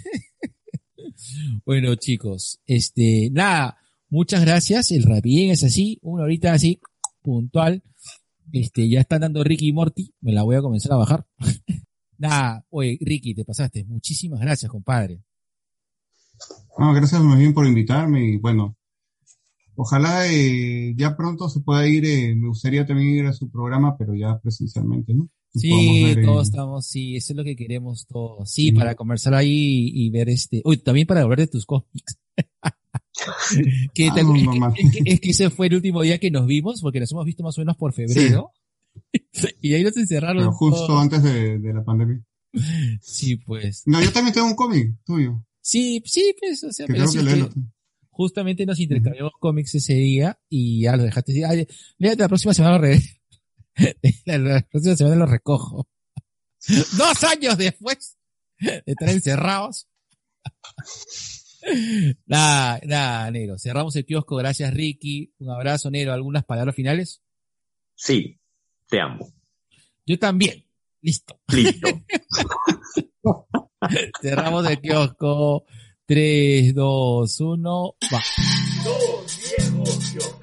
bueno, chicos, este, nada, muchas gracias. El rapidín es así, una horita así, puntual. Este, ya están dando Ricky y Morty, me la voy a comenzar a bajar. nada, oye, Ricky, te pasaste. Muchísimas gracias, compadre. No, gracias más bien por invitarme y bueno, ojalá eh, ya pronto se pueda ir, eh, me gustaría también ir a su programa, pero ya presencialmente, ¿no? Nos Sí, ver, eh, todos estamos, sí, eso es lo que queremos todos. Sí, Sí. para conversar ahí y ver este, uy, también para hablar de tus cómics. que Ah, te- no, es, que, es ese fue el último día que nos vimos, porque nos hemos visto más o menos por febrero. y ahí nos encerraron. pero justo todos. antes de, de la pandemia. Sí, pues. No, yo también tengo un cómic tuyo, Sí, sí, pues, o sea, que pero creo sí que que leerlo. justamente nos intercambiamos cómics ese día y ya lo dejaste. léate la próxima semana lo re- la, la próxima semana lo recojo. Dos años después de estar encerrados. Nada, nada, Nero. Cerramos el kiosco. Gracias, Ricky. Un abrazo, Nero. ¿Algunas palabras finales? Sí, te amo. Yo también. Listo. Listo. Cerramos el kiosco. 3, 2, 1, va. Dos viejos